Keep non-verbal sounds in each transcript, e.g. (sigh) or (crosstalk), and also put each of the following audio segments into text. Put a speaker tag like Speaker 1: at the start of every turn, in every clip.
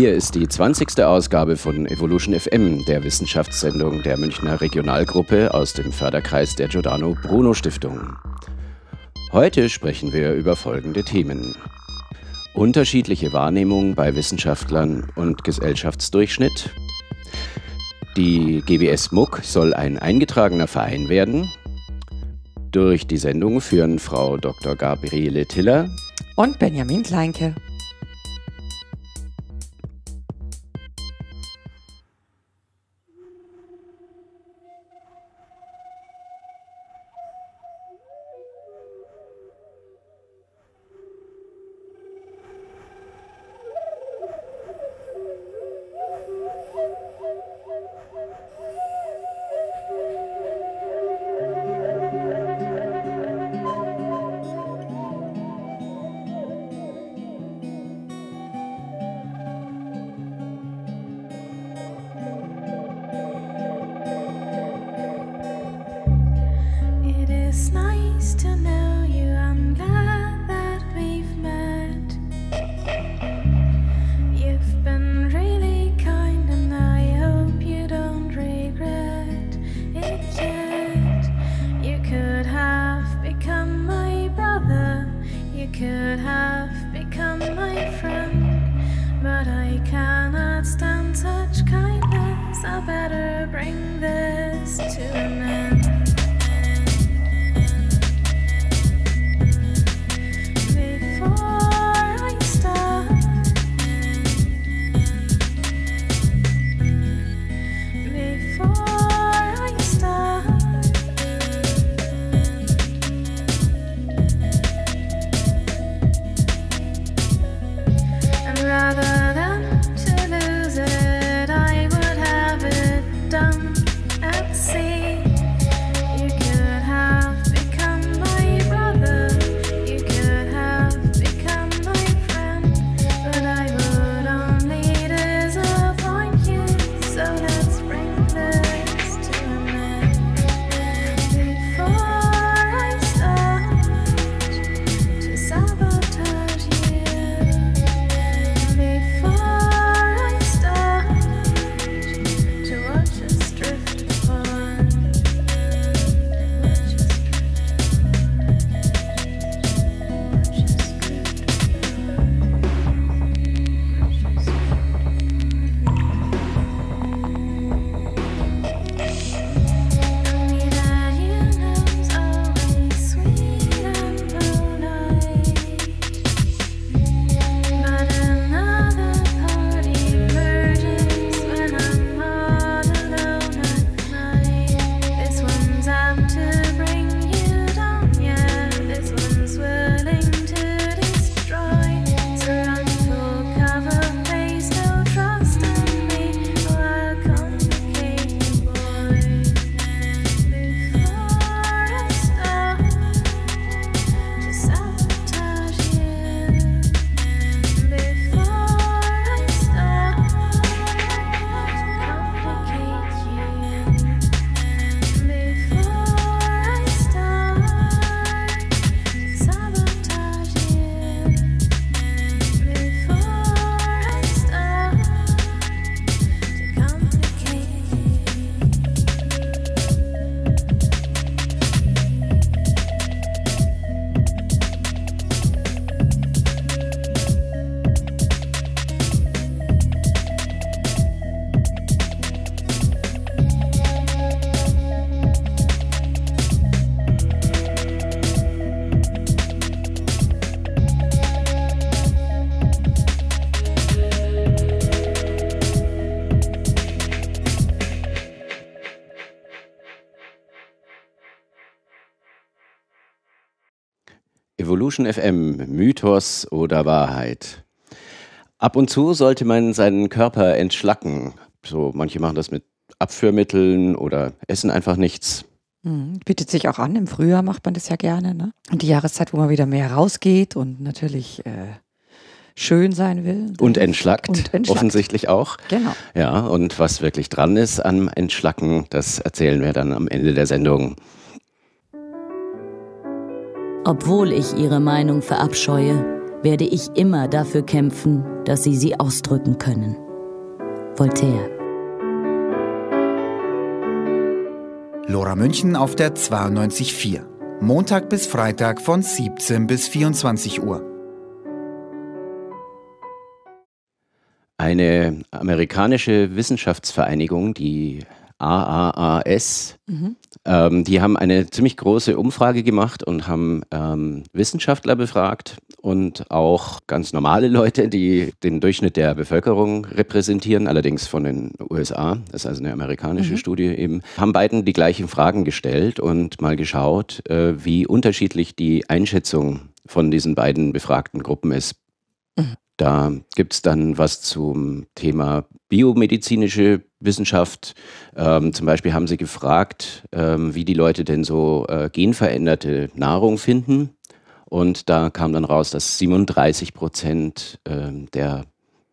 Speaker 1: Hier ist die 20. Ausgabe von Evolution FM, der Wissenschaftssendung der Münchner Regionalgruppe aus dem Förderkreis der Giordano Bruno Stiftung. Heute sprechen wir über folgende Themen. Unterschiedliche Wahrnehmung bei Wissenschaftlern und Gesellschaftsdurchschnitt. Die GBS MUC soll ein eingetragener Verein werden. Durch die Sendung führen Frau Dr. Gabriele Tiller
Speaker 2: und Benjamin Kleinke.
Speaker 1: Evolution FM, Mythos oder Wahrheit. Ab und zu sollte man seinen Körper entschlacken. So, manche machen das mit Abführmitteln oder essen einfach nichts.
Speaker 2: Mhm. Bietet sich auch an. Im Frühjahr macht man das ja gerne. Ne? Und die Jahreszeit, wo man wieder mehr rausgeht und natürlich äh, schön sein will.
Speaker 1: Und entschlackt, und entschlackt, offensichtlich auch.
Speaker 2: Genau.
Speaker 1: Ja, und was wirklich dran ist am Entschlacken, das erzählen wir dann am Ende der Sendung.
Speaker 3: Obwohl ich ihre Meinung verabscheue, werde ich immer dafür kämpfen, dass sie sie ausdrücken können. Voltaire.
Speaker 4: Lora München auf der 92.4. Montag bis Freitag von 17 bis 24 Uhr.
Speaker 1: Eine amerikanische Wissenschaftsvereinigung, die AAAS, mhm. ähm, die haben eine ziemlich große Umfrage gemacht und haben ähm, Wissenschaftler befragt und auch ganz normale Leute, die den Durchschnitt der Bevölkerung repräsentieren, allerdings von den USA, das ist also eine amerikanische mhm. Studie eben, haben beiden die gleichen Fragen gestellt und mal geschaut, äh, wie unterschiedlich die Einschätzung von diesen beiden befragten Gruppen ist. Mhm. Da gibt es dann was zum Thema biomedizinische Wissenschaft. Ähm, zum Beispiel haben sie gefragt, ähm, wie die Leute denn so äh, genveränderte Nahrung finden. Und da kam dann raus, dass 37 Prozent äh, der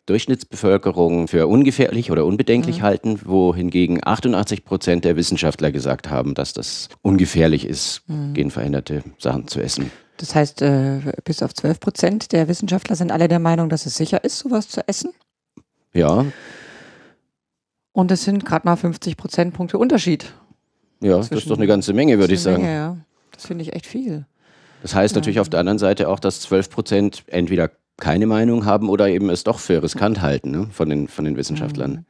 Speaker 1: Durchschnittsbevölkerung für ungefährlich oder unbedenklich mhm. halten, wohingegen 88 Prozent der Wissenschaftler gesagt haben, dass das ungefährlich ist, mhm. genveränderte Sachen zu essen.
Speaker 5: Das heißt, äh, bis auf 12 Prozent der Wissenschaftler sind alle der Meinung, dass es sicher ist, sowas zu essen.
Speaker 1: Ja.
Speaker 5: Und es sind gerade mal 50 Prozentpunkte Unterschied.
Speaker 1: Ja, das ist doch eine ganze Menge, würde ich sagen. Menge,
Speaker 5: ja. Das finde ich echt viel.
Speaker 1: Das heißt ja. natürlich auf der anderen Seite auch, dass 12 Prozent entweder keine Meinung haben oder eben es doch für riskant halten ne, von, den, von den Wissenschaftlern.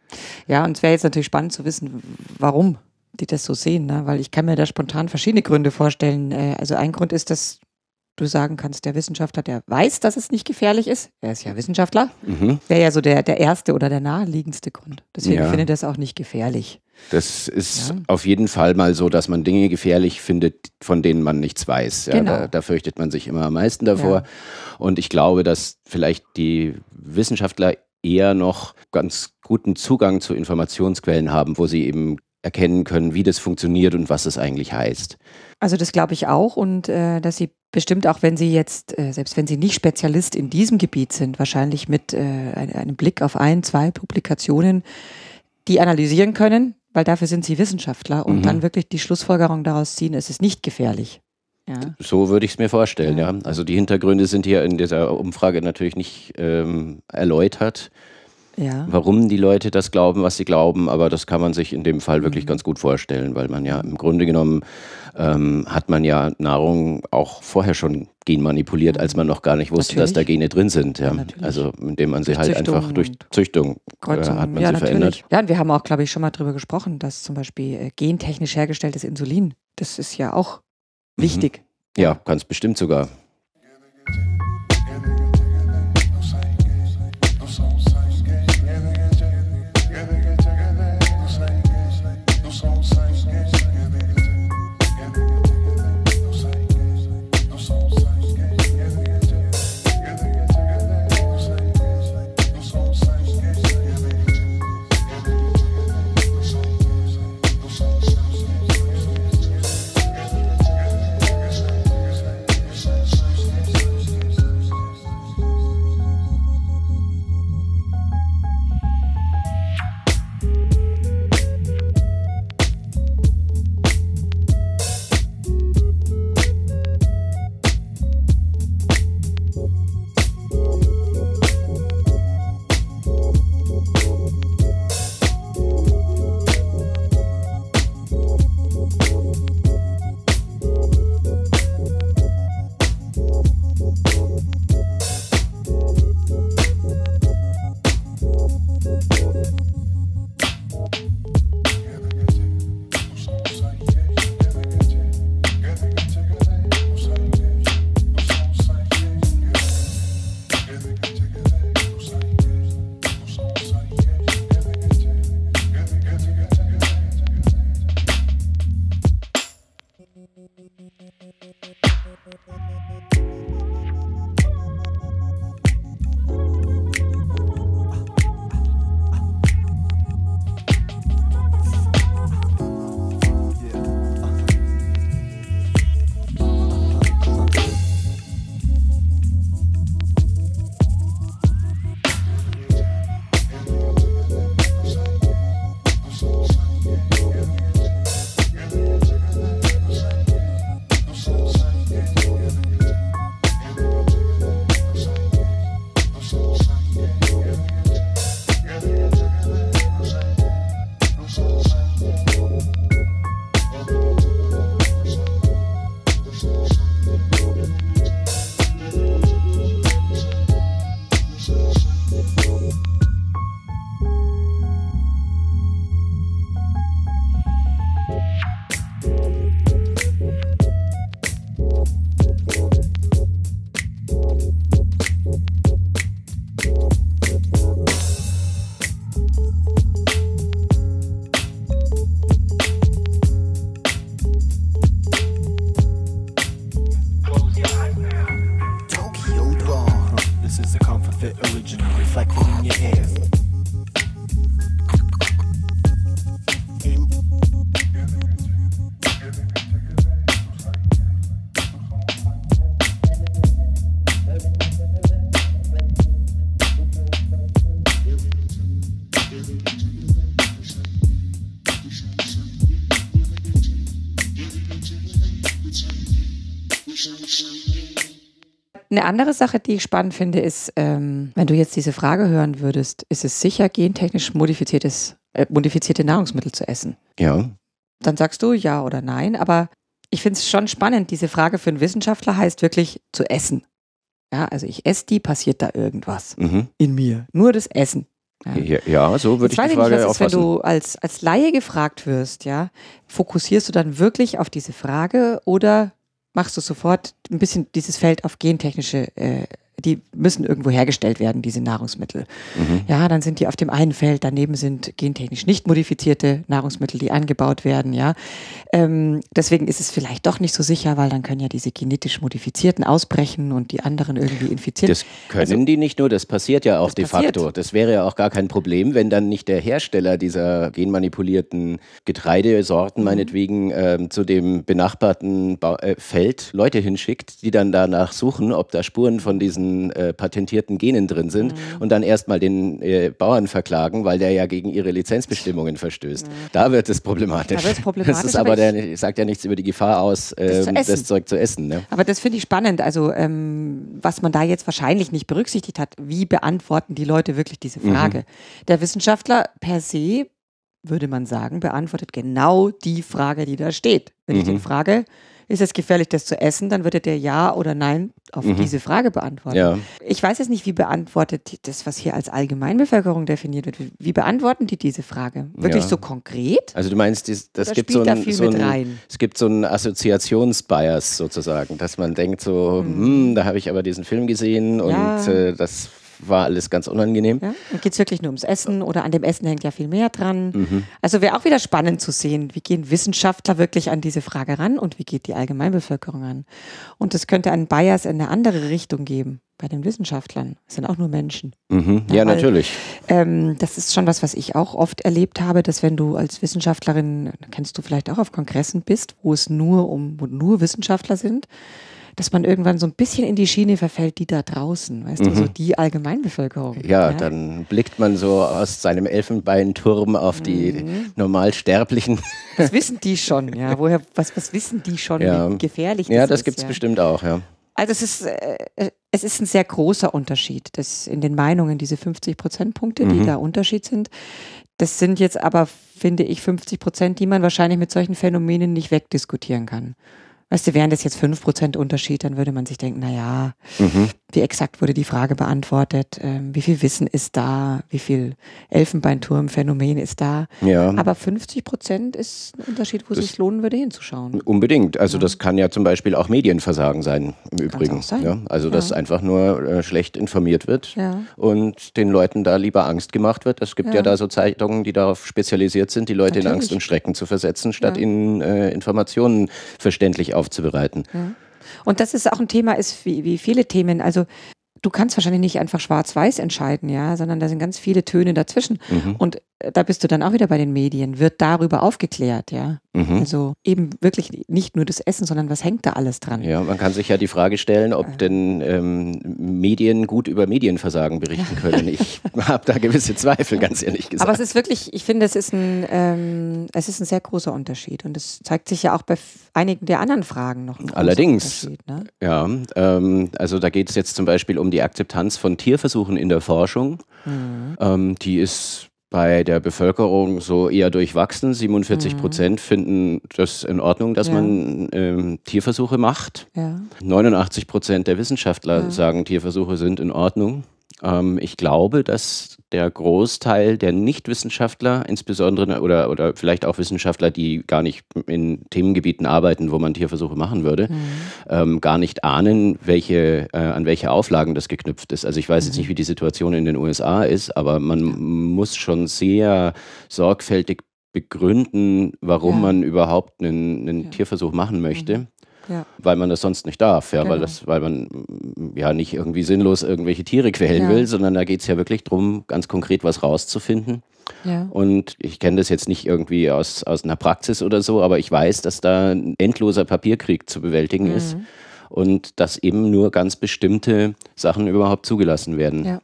Speaker 5: Ja, und es wäre jetzt natürlich spannend zu wissen, warum die das so sehen, ne? weil ich kann mir da spontan verschiedene Gründe vorstellen. Äh, also ein Grund ist, dass du sagen kannst, der Wissenschaftler, der weiß, dass es nicht gefährlich ist, er ist ja Wissenschaftler, mhm. wäre ja so der, der erste oder der naheliegendste Grund. Deswegen ja. finde ich das auch nicht gefährlich.
Speaker 1: Das ist ja. auf jeden Fall mal so, dass man Dinge gefährlich findet, von denen man nichts weiß. Ja, genau. da, da, fürchtet man sich immer am meisten davor. Und ich glaube, dass vielleicht die Wissenschaftler eher noch ganz guten Zugang zu Informationsquellen haben, wo sie eben erkennen können, wie das funktioniert und was es eigentlich heißt.
Speaker 5: Also das glaube ich auch und äh, dass sie bestimmt auch, wenn sie jetzt, äh, selbst wenn sie nicht Spezialist in diesem Gebiet sind, wahrscheinlich mit äh, einem Blick auf ein, zwei Publikationen, die analysieren können, weil dafür sind sie Wissenschaftler und mhm. dann wirklich die Schlussfolgerung daraus ziehen, es ist nicht gefährlich.
Speaker 1: Ja. So würde ich es mir vorstellen, ja. ja. Also die Hintergründe sind hier in dieser Umfrage natürlich nicht ähm, erläutert ja. warum die Leute das glauben, was sie glauben, aber das kann man sich in dem Fall wirklich mhm. ganz gut vorstellen, weil man ja im Grunde genommen ähm, hat man ja Nahrung auch vorher schon genmanipuliert, als man noch gar nicht wusste, natürlich. dass da Gene drin sind. Ja. ja also indem man sie durch halt Züchtung einfach durch Züchtung äh, hat man ja, sie natürlich. verändert.
Speaker 5: Ja, und wir haben auch, glaube ich, schon mal darüber gesprochen, dass zum Beispiel äh, gentechnisch hergestelltes Insulin, das ist ja auch mhm. wichtig.
Speaker 1: Ja, ganz bestimmt sogar.
Speaker 6: Pulses, a comfort fit original reflected in your ears.
Speaker 5: Eine andere Sache, die ich spannend finde, ist, ähm, wenn du jetzt diese Frage hören würdest, ist es sicher, gentechnisch modifiziertes, äh, modifizierte Nahrungsmittel zu essen?
Speaker 1: Ja.
Speaker 5: Dann sagst du ja oder nein, aber ich finde es schon spannend. Diese Frage für einen Wissenschaftler heißt wirklich zu essen. Ja, also ich esse die, passiert da irgendwas
Speaker 1: Mhm.
Speaker 5: in mir. Nur das Essen. Ja.
Speaker 1: Ja, ja, so würde ich die
Speaker 5: ich nicht,
Speaker 1: Frage
Speaker 5: was ist, wenn du als, als Laie gefragt wirst, ja, fokussierst du dann wirklich auf diese Frage oder machst du sofort ein bisschen dieses Feld auf gentechnische, äh, die müssen irgendwo hergestellt werden, diese Nahrungsmittel.
Speaker 1: Mhm.
Speaker 5: Ja, dann sind die auf dem einen Feld, daneben sind gentechnisch nicht modifizierte Nahrungsmittel, die angebaut werden, ja. Ähm, deswegen ist es vielleicht doch nicht so sicher, weil dann können ja diese genetisch modifizierten ausbrechen und die anderen irgendwie infizieren.
Speaker 1: Das können die nicht nur, das passiert ja auch
Speaker 5: Also
Speaker 1: de
Speaker 5: passiert.
Speaker 1: facto. Das wäre ja auch gar kein Problem, wenn dann nicht der Hersteller dieser genmanipulierten Getreidesorten meinetwegen ähm, zu dem benachbarten Ba- äh, Feld Leute hinschickt, die dann danach suchen, ob da Spuren von diesen äh, patentierten Genen drin sind und dann erstmal den äh, Bauern verklagen, weil der ja gegen ihre Lizenzbestimmungen verstößt. Da wird es problematisch.
Speaker 5: Da problematisch, (laughs)
Speaker 1: Das ist
Speaker 5: aber
Speaker 1: aber,
Speaker 5: ich-
Speaker 1: der sagt ja nichts über die Gefahr aus,
Speaker 5: zu
Speaker 1: ähm, das. Zeug zu essen. Ne?
Speaker 5: Aber das finde ich spannend. Also, ähm, was man da jetzt wahrscheinlich nicht berücksichtigt hat, wie beantworten die Leute wirklich diese Frage? Der Wissenschaftler per se, würde man sagen, beantwortet genau die Frage, die da steht. Wenn ich
Speaker 1: Mhm.
Speaker 5: den frage, ist es gefährlich, das zu essen, dann würde der Ja oder Nein auf diese Frage beantworten.
Speaker 1: Ja.
Speaker 5: Ich weiß jetzt nicht, wie beantwortet die- das, was hier als Allgemeinbevölkerung definiert wird. Wie, beantworten die diese Frage? Wirklich
Speaker 1: Ja.
Speaker 5: so konkret?
Speaker 1: Also du meinst, das
Speaker 5: Oder
Speaker 1: gibt so
Speaker 5: da
Speaker 1: ein,
Speaker 5: viel
Speaker 1: so ein es gibt so einen Assoziationsbias sozusagen, dass man denkt so, hm, da habe ich aber diesen Film gesehen und
Speaker 5: Ja.
Speaker 1: äh, das war alles ganz unangenehm.
Speaker 5: Ja? Und geht es wirklich nur ums Essen oder an dem Essen hängt ja viel mehr dran?
Speaker 1: Mhm.
Speaker 5: Also wäre auch wieder spannend zu sehen, wie gehen Wissenschaftler wirklich an diese Frage ran und wie geht die Allgemeinbevölkerung an? Und es könnte einen Bias in eine andere Richtung geben bei den Wissenschaftlern. Es sind auch nur Menschen.
Speaker 1: Mhm.
Speaker 5: Ja,
Speaker 1: Ja,
Speaker 5: weil-
Speaker 1: natürlich.
Speaker 5: Ähm, das ist schon was, was ich auch oft erlebt habe, dass wenn du als Wissenschaftlerin, kennst du vielleicht auch auf Kongressen bist, wo es nur um, wo nur Wissenschaftler sind, dass man irgendwann so ein bisschen in die Schiene verfällt, die da draußen, weißt du, so die Allgemeinbevölkerung.
Speaker 1: Mhm. Ja, dann blickt man so aus seinem Elfenbeinturm auf die
Speaker 5: Mhm.
Speaker 1: Normalsterblichen.
Speaker 5: Was wissen (laughs) die schon? Ja, woher, was, was wissen die schon,
Speaker 1: Ja.
Speaker 5: wie gefährlich
Speaker 1: Ja,
Speaker 5: das
Speaker 1: das
Speaker 5: ist?
Speaker 1: gibt es
Speaker 5: ja.
Speaker 1: bestimmt auch, ja.
Speaker 5: Also es ist, äh, es ist ein sehr großer Unterschied. Das in den Meinungen, diese 50 Prozentpunkte, die
Speaker 1: Mhm.
Speaker 5: da Unterschied sind, das sind jetzt aber, finde ich, 50 Prozent, die man wahrscheinlich mit solchen Phänomenen nicht wegdiskutieren kann. Weißt du, wären das jetzt 5 Prozent Unterschied, dann würde man sich denken, na ja,
Speaker 1: Mhm.
Speaker 5: wie exakt wurde die Frage beantwortet, ähm, wie viel Wissen ist da, wie viel Elfenbeinturm-Phänomen ist da.
Speaker 1: Ja.
Speaker 5: Aber 50 Prozent ist ein Unterschied, wo es sich lohnen würde, hinzuschauen.
Speaker 1: Unbedingt. Also das kann ja zum Beispiel auch Medienversagen sein, im Übrigen.
Speaker 5: sein.
Speaker 1: Ja? Also dass
Speaker 5: Ja.
Speaker 1: einfach nur äh, schlecht informiert wird
Speaker 5: Ja.
Speaker 1: und den Leuten da lieber Angst gemacht wird. Es gibt ja,
Speaker 5: Ja.
Speaker 1: da so Zeitungen, die darauf spezialisiert sind, die Leute in
Speaker 5: Natürlich.
Speaker 1: Angst und Schrecken zu versetzen, statt
Speaker 5: Ja.
Speaker 1: ihnen äh, Informationen verständlich aufzubereiten.
Speaker 5: Und das ist auch ein Thema, ist wie, wie viele Themen. Also du kannst wahrscheinlich nicht einfach schwarz-weiß entscheiden, ja, sondern da sind ganz viele Töne dazwischen.
Speaker 1: Mhm.
Speaker 5: Und da bist du dann auch wieder bei den Medien. Wird darüber aufgeklärt, ja.
Speaker 1: Mhm.
Speaker 5: Also eben wirklich nicht nur das Essen, sondern was hängt da alles dran?
Speaker 1: Ja, man kann sich ja die Frage stellen, ob denn ähm, Medien gut über Medienversagen berichten (laughs) können. Ich habe da gewisse Zweifel, ganz ehrlich gesagt.
Speaker 5: Aber es ist wirklich, ich finde, es ist ein, ähm, es ist ein sehr großer Unterschied. Und es zeigt sich ja auch bei einigen der anderen Fragen noch. Ein
Speaker 1: Allerdings.
Speaker 5: Ne?
Speaker 1: Ja, ähm, also da geht es jetzt zum Beispiel um die Akzeptanz von Tierversuchen in der Forschung.
Speaker 5: Mhm.
Speaker 1: Ähm, die ist bei der Bevölkerung so eher durchwachsen. 47 Prozent finden das in Ordnung, dass
Speaker 5: Mhm. Ja.
Speaker 1: man ähm, Tierversuche macht.
Speaker 5: Ja.
Speaker 1: 89 Prozent der Wissenschaftler
Speaker 5: Ja.
Speaker 1: sagen, Tierversuche sind in Ordnung. Ähm, ich glaube, dass der Großteil der Nichtwissenschaftler, insbesondere oder, oder vielleicht auch Wissenschaftler, die gar nicht in Themengebieten arbeiten, wo man Tierversuche machen würde, ähm, gar nicht ahnen, welche, äh, an welche Auflagen das geknüpft ist. Also ich weiß jetzt nicht, wie die Situation in den USA ist, aber man muss schon sehr sorgfältig begründen, warum
Speaker 5: Ja.
Speaker 1: man überhaupt einen, einen
Speaker 5: Ja.
Speaker 1: Tierversuch machen möchte.
Speaker 5: Ja.
Speaker 1: weil man das sonst nicht darf, ja, weil,
Speaker 5: Genau.
Speaker 1: das, weil man mm, ja nicht irgendwie sinnlos irgendwelche Tiere quälen
Speaker 5: Ja.
Speaker 1: will, sondern da geht es ja wirklich darum, ganz konkret was rauszufinden.
Speaker 5: Ja.
Speaker 1: Und ich kenne das jetzt nicht irgendwie aus, aus einer Praxis oder so, aber ich weiß, dass da ein endloser Papierkrieg zu bewältigen
Speaker 5: Mhm.
Speaker 1: ist und dass eben nur ganz bestimmte Sachen überhaupt zugelassen werden.
Speaker 5: Ja.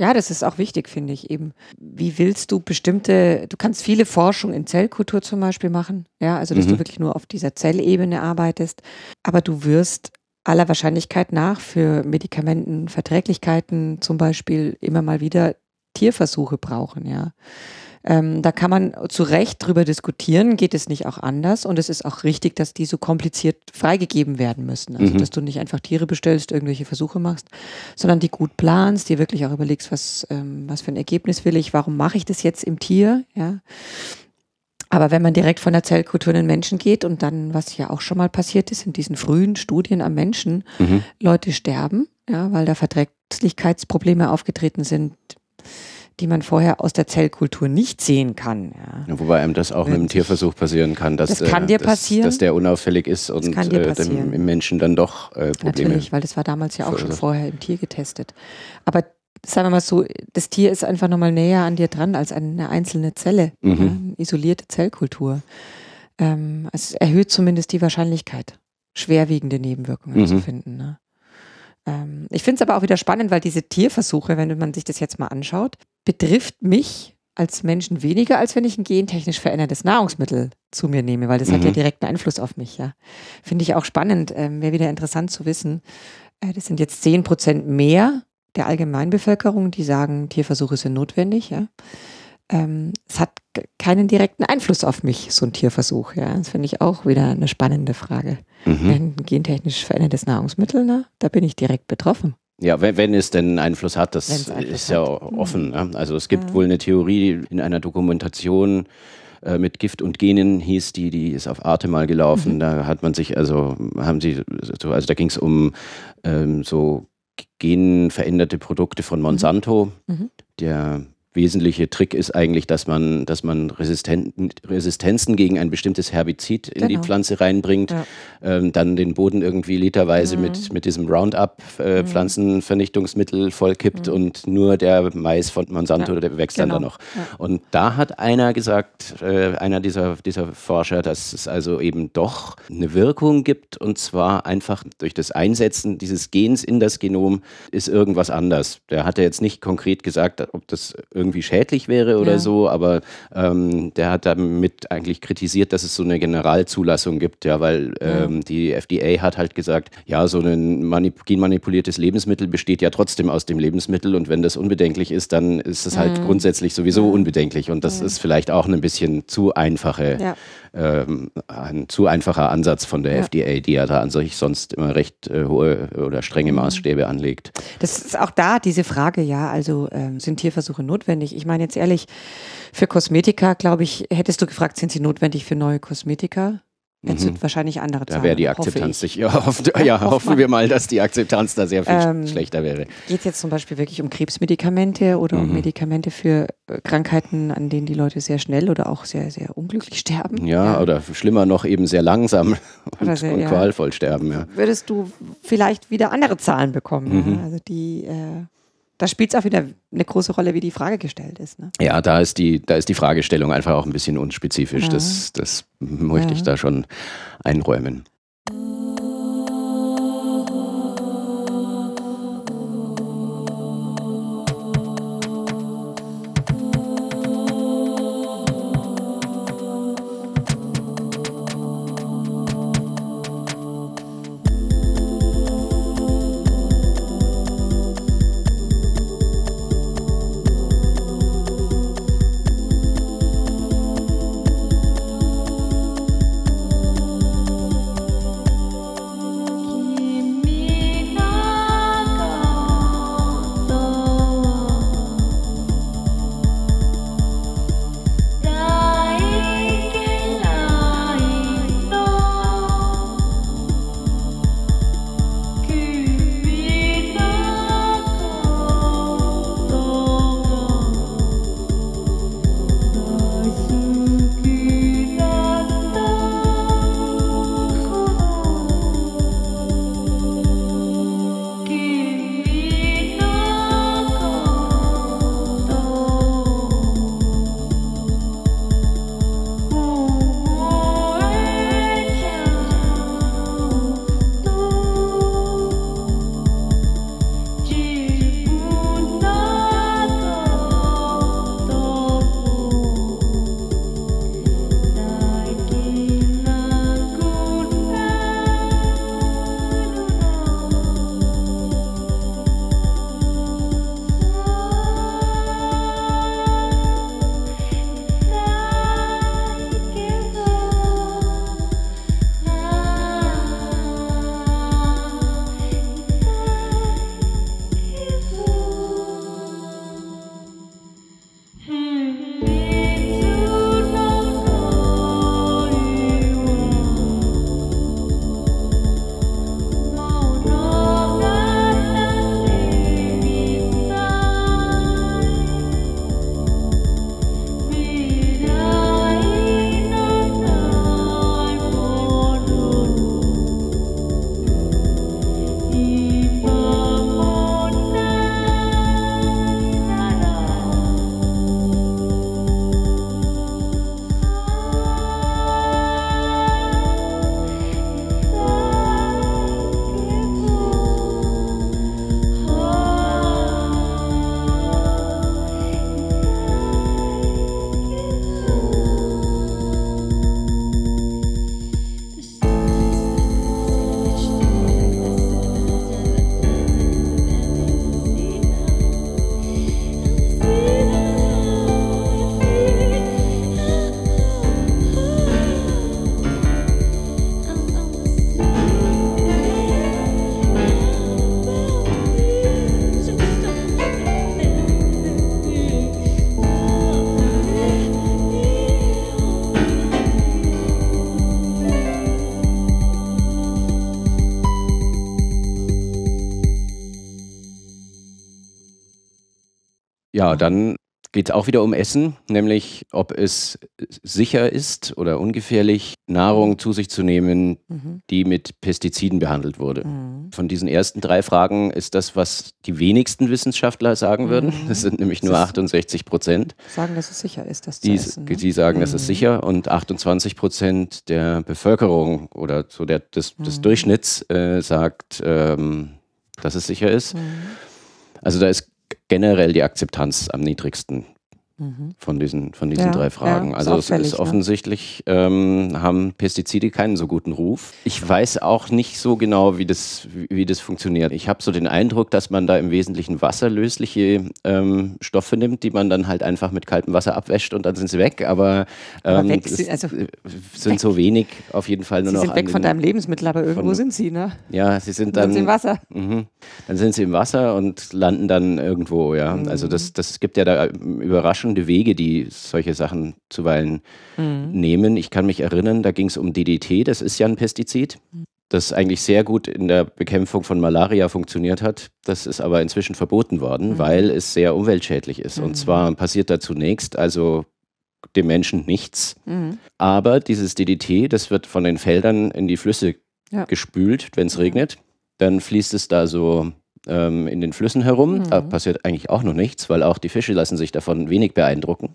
Speaker 5: Ja, das ist auch wichtig, finde ich eben. Wie willst du bestimmte, du kannst viele Forschung in Zellkultur zum Beispiel machen, ja, also dass
Speaker 1: Mhm.
Speaker 5: du wirklich nur auf dieser Zellebene arbeitest, aber du wirst aller Wahrscheinlichkeit nach für Medikamentenverträglichkeiten zum Beispiel immer mal wieder Tierversuche brauchen, ja. Ähm, da kann man zu Recht drüber diskutieren, geht es nicht auch anders und es ist auch richtig, dass die so kompliziert freigegeben werden müssen. Also
Speaker 1: Mhm.
Speaker 5: dass du nicht einfach Tiere bestellst, irgendwelche Versuche machst, sondern die gut planst, dir wirklich auch überlegst, was, ähm, was für ein Ergebnis will ich, warum mache ich das jetzt im Tier, ja. Aber wenn man direkt von der Zellkultur in den Menschen geht und dann, was ja auch schon mal passiert ist, in diesen frühen Studien am Menschen,
Speaker 1: Mhm.
Speaker 5: Leute sterben, ja, weil da Verträglichkeitsprobleme aufgetreten sind, die man vorher aus der Zellkultur nicht sehen kann. Ja.
Speaker 1: Ja, wobei einem das auch mit
Speaker 5: Wenn
Speaker 1: einem
Speaker 5: sich-
Speaker 1: Tierversuch passieren kann, dass,
Speaker 5: Das kann dir
Speaker 1: dass,
Speaker 5: passieren.
Speaker 1: dass der unauffällig ist und äh, dem, im Menschen dann doch äh, Probleme.
Speaker 5: Natürlich, weil das war damals ja auch schon vorher im Tier getestet. Aber sagen wir mal so, das Tier ist einfach nochmal näher an dir dran als eine einzelne Zelle,
Speaker 1: Mhm.
Speaker 5: ja, eine isolierte Zellkultur. Ähm, es erhöht zumindest die Wahrscheinlichkeit, schwerwiegende Nebenwirkungen
Speaker 1: Mhm.
Speaker 5: zu finden. Ne? Ähm, ich finde es aber auch wieder spannend, weil diese Tierversuche, wenn man sich das jetzt mal anschaut, betrifft mich als Menschen weniger, als wenn ich ein gentechnisch verändertes Nahrungsmittel zu mir nehme, weil das hat
Speaker 1: Mhm.
Speaker 5: ja direkten Einfluss auf mich. Ja. Finde ich auch spannend, ähm, wäre wieder interessant zu wissen. Äh, das sind jetzt 10 Prozent mehr der Allgemeinbevölkerung, die sagen, Tierversuche sind notwendig. Ja. Ähm, es hat keinen direkten Einfluss auf mich, so ein Tierversuch. Ja. Das finde ich auch wieder eine spannende Frage.
Speaker 1: Mhm.
Speaker 5: Ein gentechnisch verändertes Nahrungsmittel, na, da bin ich direkt betroffen.
Speaker 1: Ja, wenn, wenn es denn Einfluss hat, das
Speaker 5: Einfluss
Speaker 1: ist ja
Speaker 5: hat. Mhm.
Speaker 1: offen. Ne? Also es gibt
Speaker 5: Ja.
Speaker 1: wohl eine Theorie in einer Dokumentation äh, mit Gift und Genen hieß die, die ist auf Arte mal gelaufen.
Speaker 5: Mhm.
Speaker 1: Da hat man sich, also haben sie, so, also da ging es um ähm, so genveränderte Produkte von Monsanto.
Speaker 5: Mhm.
Speaker 1: Der wesentliche Trick ist eigentlich, dass man, dass man Resisten Resistenzen gegen ein bestimmtes Herbizid in die
Speaker 5: Genau.
Speaker 1: Pflanze reinbringt,
Speaker 5: Ja.
Speaker 1: ähm, dann den Boden irgendwie literweise
Speaker 5: Mhm.
Speaker 1: mit, mit diesem Roundup äh, Pflanzenvernichtungsmittel vollkippt und nur der Mais von Monsanto,
Speaker 5: Ja,
Speaker 1: der wächst dann da
Speaker 5: genau.
Speaker 1: noch.
Speaker 5: Ja.
Speaker 1: Und da hat einer gesagt, äh, einer dieser, dieser Forscher, dass es also eben doch eine Wirkung gibt und zwar einfach durch das Einsetzen dieses Gens in das Genom ist irgendwas anders. Der hatte jetzt nicht konkret gesagt, ob das irgendwie schädlich wäre oder
Speaker 5: Ja.
Speaker 1: so, aber ähm, der hat damit eigentlich kritisiert, dass es so eine Generalzulassung gibt, ja, weil ähm, die FDA hat halt gesagt, ja, so ein manip genmanipuliertes Lebensmittel besteht ja trotzdem aus dem Lebensmittel und wenn das unbedenklich ist, dann ist es
Speaker 5: Mhm.
Speaker 1: halt grundsätzlich sowieso unbedenklich und das ist vielleicht auch ein bisschen zu einfache,
Speaker 5: Ja.
Speaker 1: Ähm, ein zu einfacher Ansatz von der
Speaker 5: Ja.
Speaker 1: FDA, die ja da an sich sonst immer recht äh, hohe oder strenge
Speaker 5: Mhm.
Speaker 1: Maßstäbe anlegt.
Speaker 5: Das ist auch da diese Frage, ja, also ähm, sind Tierversuche notwendig? Ich meine jetzt ehrlich, für Kosmetika, glaube ich, hättest du gefragt, sind sie notwendig für neue Kosmetika? Hättest du wahrscheinlich andere
Speaker 1: Mhm. Da
Speaker 5: Zahlen.
Speaker 1: wäre die Akzeptanz
Speaker 5: ich.
Speaker 1: sich, (laughs) ja, hoffen, ja,
Speaker 5: Ja, (laughs) hoff
Speaker 1: hoffen wir mal, dass die Akzeptanz da sehr viel
Speaker 5: Ähm,
Speaker 1: schlechter wäre.
Speaker 5: Geht es jetzt zum Beispiel wirklich um Krebsmedikamente oder um
Speaker 1: Mhm.
Speaker 5: Medikamente für äh, Krankheiten, an denen die Leute sehr schnell oder auch sehr, sehr unglücklich sterben?
Speaker 1: Ja, oder schlimmer noch eben sehr langsam (laughs) und,
Speaker 5: sehr-
Speaker 1: und
Speaker 5: ja.
Speaker 1: qualvoll sterben, ja.
Speaker 5: Würdest du vielleicht wieder andere Zahlen bekommen?
Speaker 1: Mhm.
Speaker 5: Ja? Also die, äh, da spielt es auch wieder eine große Rolle, wie die Frage gestellt ist. Ne?
Speaker 1: Ja, da ist die, da ist die Fragestellung einfach auch ein bisschen unspezifisch.
Speaker 5: Ja.
Speaker 1: Das, das möchte ich
Speaker 5: Ja.
Speaker 1: da schon einräumen. Ja, dann geht es auch wieder um Essen, nämlich ob es sicher ist oder ungefährlich, Nahrung zu sich zu nehmen,
Speaker 5: Mhm.
Speaker 1: die mit Pestiziden behandelt wurde.
Speaker 5: Mhm.
Speaker 1: Von diesen ersten drei Fragen ist das, was die wenigsten Wissenschaftler sagen würden.
Speaker 5: Mhm.
Speaker 1: Das sind nämlich nur
Speaker 5: Das ist-
Speaker 1: 68 Prozent,
Speaker 5: Sagen, dass es sicher ist, das zu
Speaker 1: die,
Speaker 5: essen. ne?
Speaker 1: die sagen, das ist
Speaker 5: Mhm.
Speaker 1: sicher. Und 28 Prozent der Bevölkerung oder so der, des, des
Speaker 5: Mhm.
Speaker 1: Durchschnitts äh, sagt, ähm, dass es sicher ist.
Speaker 5: Mhm.
Speaker 1: Also da ist generell die Akzeptanz am niedrigsten
Speaker 5: Mhm.
Speaker 1: von diesen, von diesen
Speaker 5: Ja,
Speaker 1: drei Fragen.
Speaker 5: ja, ist
Speaker 1: also es ist
Speaker 5: ne?
Speaker 1: offensichtlich, ähm, haben Pestizide keinen so guten Ruf. Ich weiß auch nicht so genau, wie das, wie, das funktioniert. Ich habe so den Eindruck, dass man da im Wesentlichen wasserlösliche ähm, Stoffe nimmt, die man dann halt einfach mit kaltem Wasser abwäscht und dann sind sie weg. Aber,
Speaker 5: Aber
Speaker 1: ähm,
Speaker 5: weg
Speaker 1: es
Speaker 5: sind- also
Speaker 1: sind so wenig auf jeden Fall nur
Speaker 5: Sie
Speaker 1: noch
Speaker 5: sind weg
Speaker 1: an
Speaker 5: von
Speaker 1: den-
Speaker 5: deinem Lebensmittel, aber irgendwo
Speaker 1: von-
Speaker 5: sind sie, ne?
Speaker 1: Ja, sie sind
Speaker 5: Dann
Speaker 1: dann
Speaker 5: sind sie im Wasser.
Speaker 1: Mhm. Dann sind sie im Wasser und landen dann irgendwo, ja. Also
Speaker 5: Mhm.
Speaker 1: das, das gibt ja da ähm, überraschende Wege, die solche Sachen zuweilen
Speaker 5: Mhm.
Speaker 1: nehmen. Ich kann mich erinnern, da ging es um DDT, das ist ja ein Pestizid, das eigentlich sehr gut in der Bekämpfung von Malaria funktioniert hat. Das ist aber inzwischen verboten worden,
Speaker 5: Mhm.
Speaker 1: weil es sehr umweltschädlich ist.
Speaker 5: Mhm.
Speaker 1: Und zwar passiert da zunächst also dem Menschen nichts,
Speaker 5: Mhm.
Speaker 1: aber dieses DDT, das wird von den Feldern in die Flüsse
Speaker 5: Ja.
Speaker 1: gespült, wenn es
Speaker 5: Ja.
Speaker 1: regnet. Dann fließt es da so ähm, in den Flüssen herum. Da
Speaker 5: Mhm.
Speaker 1: passiert eigentlich auch noch nichts, weil auch die Fische lassen sich davon wenig beeindrucken.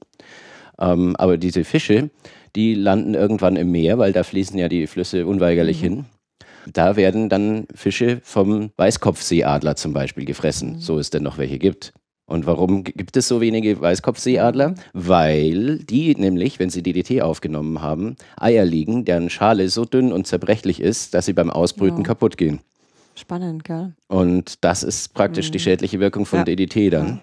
Speaker 1: Ähm, aber diese Fische, die landen irgendwann im Meer, weil da fließen ja die Flüsse unweigerlich
Speaker 5: Mhm.
Speaker 1: hin. Da werden dann Fische vom Weißkopfseeadler zum Beispiel gefressen,
Speaker 5: Mhm.
Speaker 1: so es denn noch welche gibt. Und warum gibt es so wenige Weißkopfseeadler? Weil die nämlich, wenn sie DDT aufgenommen haben, Eier liegen, deren Schale so dünn und zerbrechlich ist, dass sie beim Ausbrüten
Speaker 5: Ja.
Speaker 1: kaputt gehen.
Speaker 5: Spannend, gell?
Speaker 1: Und das ist praktisch die
Speaker 5: Mhm.
Speaker 1: schädliche Wirkung von
Speaker 5: Ja.
Speaker 1: DDT dann.
Speaker 5: Ja.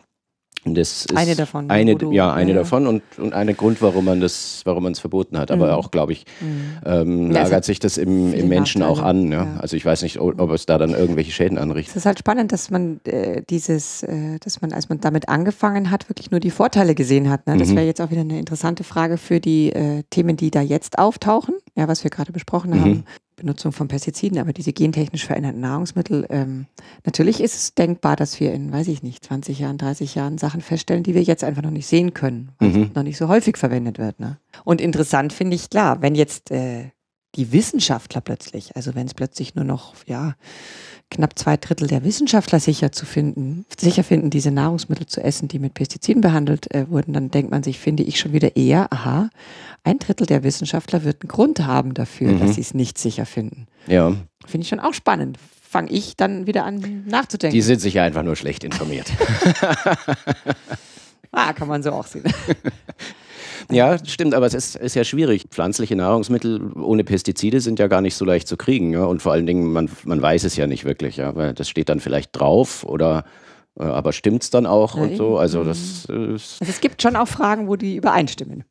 Speaker 1: Und das ist
Speaker 5: Eine davon, ne,
Speaker 1: Eine,
Speaker 5: du-
Speaker 1: ja, eine
Speaker 5: ja, ja.
Speaker 1: davon und, und ein Grund, warum man das, warum man es verboten hat. Aber
Speaker 5: Mhm.
Speaker 1: auch, glaube ich,
Speaker 5: Mhm.
Speaker 1: ähm,
Speaker 5: Ja, es
Speaker 1: lagert
Speaker 5: hat
Speaker 1: sich das im, im Menschen auch an. Ja?
Speaker 5: ja.
Speaker 1: Also ich weiß nicht, ob, es da dann irgendwelche Schäden
Speaker 5: Es
Speaker 1: anrichtet.
Speaker 5: ist halt spannend, dass man äh, dieses, äh, dass man, als man damit angefangen hat, wirklich nur die Vorteile gesehen hat. Ne? Das
Speaker 1: Mhm.
Speaker 5: wäre jetzt auch wieder eine interessante Frage für die äh, Themen, die da jetzt auftauchen, ja, was wir gerade besprochen
Speaker 1: Mhm.
Speaker 5: haben. Benutzung von Pestiziden, aber diese gentechnisch veränderten Nahrungsmittel. Ähm, natürlich ist es denkbar, dass wir in, weiß ich nicht, 20 Jahren, 30 Jahren Sachen feststellen, die wir jetzt einfach noch nicht sehen können, weil
Speaker 1: Mhm.
Speaker 5: es noch nicht so häufig verwendet wird. Ne? Und interessant finde ich, klar, wenn jetzt äh, die Wissenschaftler plötzlich, also wenn es plötzlich nur noch, ja, knapp zwei Drittel der Wissenschaftler sicher zu finden, sicher finden, diese Nahrungsmittel zu essen, die mit Pestiziden behandelt äh, wurden, dann denkt man sich, finde ich schon wieder eher, aha, ein Drittel der Wissenschaftler wird einen Grund haben dafür,
Speaker 1: Mhm.
Speaker 5: dass sie es nicht sicher finden.
Speaker 1: Ja,
Speaker 5: Finde ich schon auch spannend. Fange ich dann wieder an nachzudenken.
Speaker 1: die sind sicher einfach nur schlecht informiert. (laughs)
Speaker 5: ah, kann man so auch sehen. (laughs)
Speaker 1: ja, stimmt, aber es ist, ist ja schwierig. Pflanzliche Nahrungsmittel ohne Pestizide sind ja gar nicht so leicht zu kriegen. Ja? Und vor allen Dingen, man, man weiß es ja nicht wirklich. Ja? Weil das steht dann vielleicht drauf oder äh, aber stimmt es dann auch
Speaker 5: Ja,
Speaker 1: und so. Also das ist
Speaker 5: Also es gibt schon auch Fragen, wo die übereinstimmen.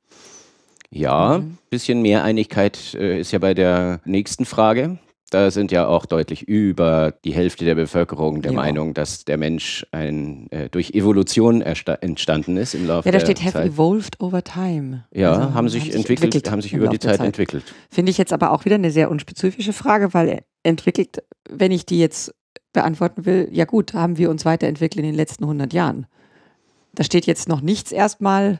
Speaker 1: Ja,
Speaker 5: Mhm.
Speaker 1: bisschen mehr Einigkeit äh, ist ja bei der nächsten Frage. Da sind ja auch deutlich über die Hälfte der Bevölkerung der
Speaker 5: Ja.
Speaker 1: Meinung, dass der Mensch ein, äh, durch Evolution entstanden ist im Laufe
Speaker 5: Ja, da
Speaker 1: der
Speaker 5: steht have
Speaker 1: Zeit.
Speaker 5: evolved over time.
Speaker 1: Ja,
Speaker 5: Also,
Speaker 1: haben sich entwickelt, haben sich über die
Speaker 5: der
Speaker 1: Zeit entwickelt.
Speaker 5: Finde ich jetzt aber auch wieder eine sehr unspezifische Frage, weil entwickelt, wenn ich die jetzt beantworten will, ja gut, haben wir uns weiterentwickelt in den letzten 100 Jahren. Da steht jetzt noch nichts erstmal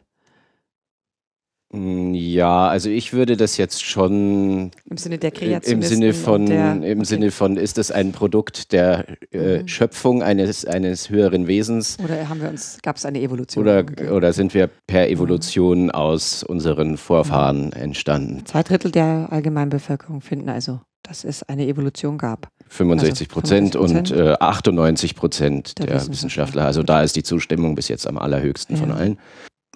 Speaker 1: Ja, also ich würde das jetzt schon
Speaker 5: im Sinne der
Speaker 1: im
Speaker 5: Kreation.
Speaker 1: Sinne von,
Speaker 5: der,
Speaker 1: im Sinne von, ist das ein Produkt der äh,
Speaker 5: Mhm.
Speaker 1: Schöpfung eines, eines höheren Wesens?
Speaker 5: Oder haben wir uns, gab es eine Evolution?
Speaker 1: Oder, oder sind wir per Evolution aus unseren Vorfahren entstanden?
Speaker 5: Zwei Drittel der allgemeinen Bevölkerung finden also, dass es eine Evolution gab.
Speaker 1: 65 Prozent
Speaker 5: 65
Speaker 1: und äh, 98 Prozent
Speaker 5: Der
Speaker 1: der,
Speaker 5: Wissenschaftler.
Speaker 1: Also da ist die Zustimmung bis jetzt am allerhöchsten von
Speaker 5: Ja.
Speaker 1: allen.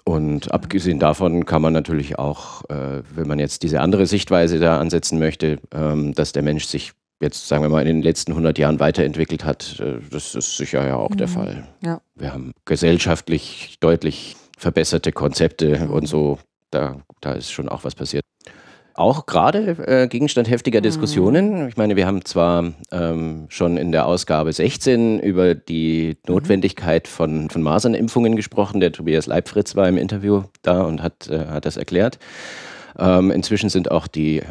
Speaker 1: Und abgesehen davon kann man natürlich auch, äh, wenn man jetzt diese andere Sichtweise da ansetzen möchte, ähm, dass der Mensch sich jetzt, sagen wir mal, in den letzten 100 Jahren weiterentwickelt hat, äh, das ist sicher ja auch der
Speaker 5: Mhm.
Speaker 1: Fall.
Speaker 5: Ja.
Speaker 1: Wir haben gesellschaftlich deutlich verbesserte Konzepte
Speaker 5: Mhm.
Speaker 1: und so, da, da ist schon auch was passiert. Auch gerade äh, Gegenstand heftiger
Speaker 5: Mhm.
Speaker 1: Diskussionen. Ich meine, wir haben zwar ähm, schon in der Ausgabe 16 über die
Speaker 5: Mhm.
Speaker 1: Notwendigkeit von, von Masernimpfungen gesprochen. Der Tobias Leibfritz war im Interview da und hat, äh, hat das erklärt. Ähm, inzwischen sind auch die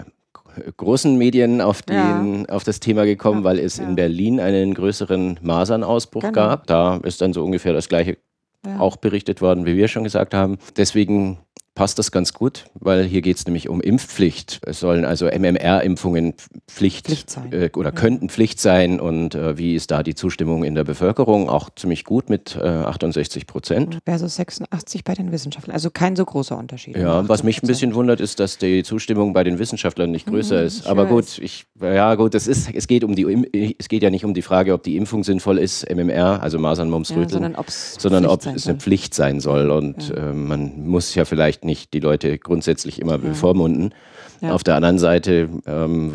Speaker 1: großen Medien auf, den, auf das Thema gekommen,
Speaker 5: Ja,
Speaker 1: weil es
Speaker 5: ja.
Speaker 1: in Berlin einen größeren Masernausbruch
Speaker 5: Genau.
Speaker 1: gab. Da ist dann so ungefähr das gleiche
Speaker 5: Ja.
Speaker 1: auch berichtet worden, wie wir schon gesagt haben. Deswegen passt das ganz gut, weil hier geht es nämlich um Impfpflicht. Es sollen also MMR-Impfungen Pflicht,
Speaker 5: Pflicht sein.
Speaker 1: Äh, oder könnten Pflicht sein. Und äh, wie ist da die Zustimmung in der Bevölkerung? Auch ziemlich gut mit äh, 68 Prozent.
Speaker 5: Versus 86 bei den Wissenschaftlern. Also kein so großer Unterschied.
Speaker 1: Ja, was mich ein bisschen wundert, ist, dass die Zustimmung bei den Wissenschaftlern nicht größer
Speaker 5: Mhm,
Speaker 1: ist. Aber
Speaker 5: weiß.
Speaker 1: gut, ich, ja gut, es ist, es geht um die, Im- es geht ja nicht um die Frage, ob die Impfung sinnvoll ist, MMR, also Masern, Mumps,
Speaker 5: Ja,
Speaker 1: Röteln,
Speaker 5: sondern
Speaker 1: sondern ob es eine. Pflicht sein soll. Und äh, man muss ja vielleicht nicht die Leute grundsätzlich immer bevormunden.
Speaker 5: Ja.
Speaker 1: Auf der anderen Seite, ähm,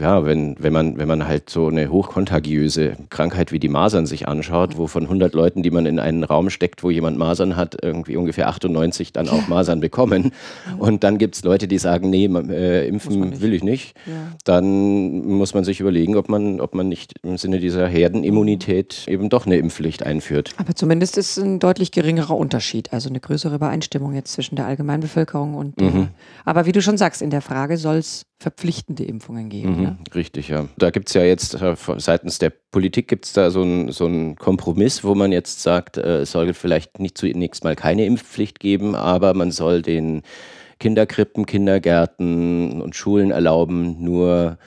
Speaker 1: ja, wenn, wenn, man, wenn man halt so eine hochkontagiöse Krankheit wie die Masern sich anschaut, wo von 100 Leuten, die man in einen Raum steckt, wo jemand Masern hat, irgendwie ungefähr 98 dann auch Masern bekommen. Und dann gibt es Leute, die sagen, nee, äh, impfen will ich nicht.
Speaker 5: Ja.
Speaker 1: Dann muss man sich überlegen, ob man, ob man nicht im Sinne dieser Herdenimmunität eben doch eine Impfpflicht einführt.
Speaker 5: Aber zumindest ist ein deutlich geringerer Unterschied, also eine größere Übereinstimmung jetzt zwischen der Allgemeinbevölkerung und.
Speaker 1: Mhm.
Speaker 5: Aber wie du schon sagst, in der Frage soll es verpflichtende Impfungen geben.
Speaker 1: Mhm,
Speaker 5: Ne?
Speaker 1: Richtig, ja. Da gibt es ja jetzt äh, seitens der Politik gibt es da so einen so einen Kompromiss, wo man jetzt sagt, äh, es soll vielleicht nicht zunächst mal keine Impfpflicht geben, aber man soll den Kinderkrippen, Kindergärten und Schulen erlauben, nur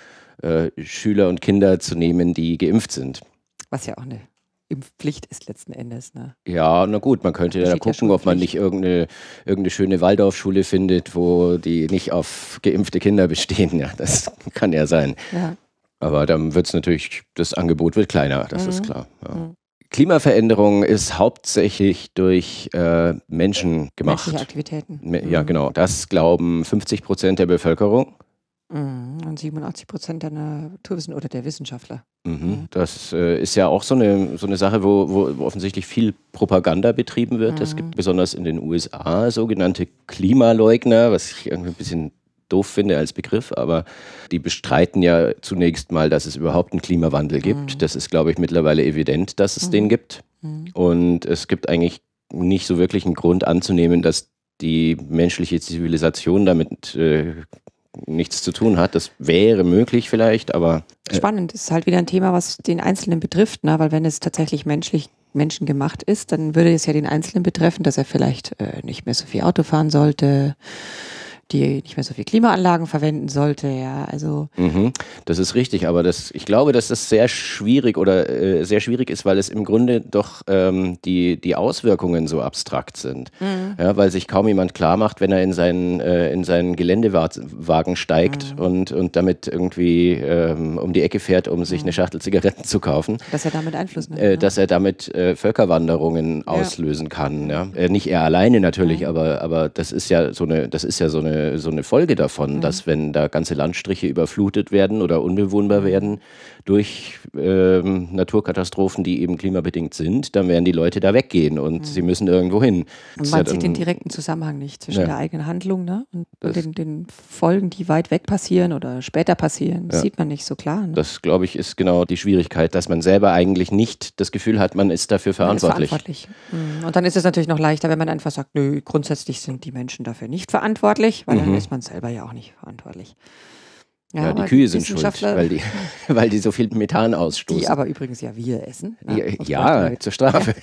Speaker 1: äh, Schüler und Kinder zu nehmen, die geimpft sind.
Speaker 5: Was ja auch eine Impfpflicht ist letzten Endes. Ne?
Speaker 1: Ja, na gut, man könnte ja gucken, ob man nicht irgendeine, irgendeine schöne Waldorfschule findet, wo die nicht auf geimpfte Kinder bestehen. Ja, das (laughs) kann ja sein.
Speaker 5: Ja.
Speaker 1: Aber dann wird es natürlich, das Angebot wird kleiner, das ist
Speaker 5: Mhm.
Speaker 1: klar. Ja.
Speaker 5: Mhm.
Speaker 1: Klimaveränderung ist hauptsächlich durch äh, Menschen gemacht.
Speaker 5: Menschliche Aktivitäten.
Speaker 1: Ja,
Speaker 5: Mhm.
Speaker 1: genau. Das glauben 50 Prozent der Bevölkerung.
Speaker 5: Mhm. Und 87 Prozent der Naturwissenschaftler oder der Wissenschaftler.
Speaker 1: Mhm. Das äh, ist ja auch so eine, so eine Sache, wo, wo offensichtlich viel Propaganda betrieben wird. Es
Speaker 5: Mhm.
Speaker 1: gibt besonders in den USA sogenannte Klimaleugner, was ich irgendwie ein bisschen doof finde als Begriff, aber die bestreiten ja zunächst mal, dass es überhaupt einen Klimawandel gibt.
Speaker 5: Mhm.
Speaker 1: Das ist, glaube ich, mittlerweile evident, dass es
Speaker 5: Mhm.
Speaker 1: den gibt.
Speaker 5: Mhm.
Speaker 1: Und es gibt eigentlich nicht so wirklich einen Grund anzunehmen, dass die menschliche Zivilisation damit äh, nichts zu tun hat. Das wäre möglich vielleicht, aber äh,
Speaker 5: Spannend, ist halt wieder ein Thema, was den Einzelnen betrifft, ne? weil wenn es tatsächlich menschlich menschengemacht ist, dann würde es ja den Einzelnen betreffen, dass er vielleicht äh, nicht mehr so viel Auto fahren sollte, die nicht mehr so viel Klimaanlagen verwenden sollte, ja, also
Speaker 1: Mhm, das ist richtig, aber das, ich glaube, dass das sehr schwierig oder äh, sehr schwierig ist, weil es im Grunde doch ähm, die, die Auswirkungen so abstrakt sind. Ja, weil sich kaum jemand klar macht, wenn er in seinen, äh, in seinen Geländewagen steigt und, und damit irgendwie ähm, um die Ecke fährt, um sich eine Schachtel Zigaretten zu kaufen.
Speaker 5: dass er damit Einfluss nimmt.
Speaker 1: Äh,
Speaker 5: ne?
Speaker 1: dass er damit äh, Völkerwanderungen auslösen kann. Ja? Äh, nicht er alleine natürlich, aber, aber das ist ja so eine, das ist ja so eine, so eine Folge davon, dass wenn da ganze Landstriche überflutet werden oder unbewohnbar werden durch ähm, Naturkatastrophen, die eben klimabedingt sind, dann werden die Leute da weggehen und sie müssen irgendwo hin.
Speaker 5: Und man
Speaker 1: ja
Speaker 5: sieht den direkten Zusammenhang nicht zwischen
Speaker 1: Ja.
Speaker 5: der eigenen Handlung ne? und, und den, den Folgen, die weit weg passieren oder später passieren. Das
Speaker 1: Ja.
Speaker 5: sieht man nicht so klar. Ne?
Speaker 1: Das, glaube ich, ist genau die Schwierigkeit, dass man selber eigentlich nicht das Gefühl hat, man ist dafür verantwortlich.
Speaker 5: verantwortlich. Mhm. Und dann ist es natürlich noch leichter, wenn man einfach sagt, nö, grundsätzlich sind die Menschen dafür nicht verantwortlich, weil dann
Speaker 1: Mhm.
Speaker 5: ist man selber ja auch nicht verantwortlich.
Speaker 1: Ja, die
Speaker 5: aber
Speaker 1: Kühe sind schuld, weil die, (laughs) weil die so viel Methan ausstoßen.
Speaker 5: die aber übrigens ja wir essen.
Speaker 1: ja,
Speaker 5: ne?
Speaker 1: Ja,
Speaker 5: vielleicht-
Speaker 1: zur Strafe.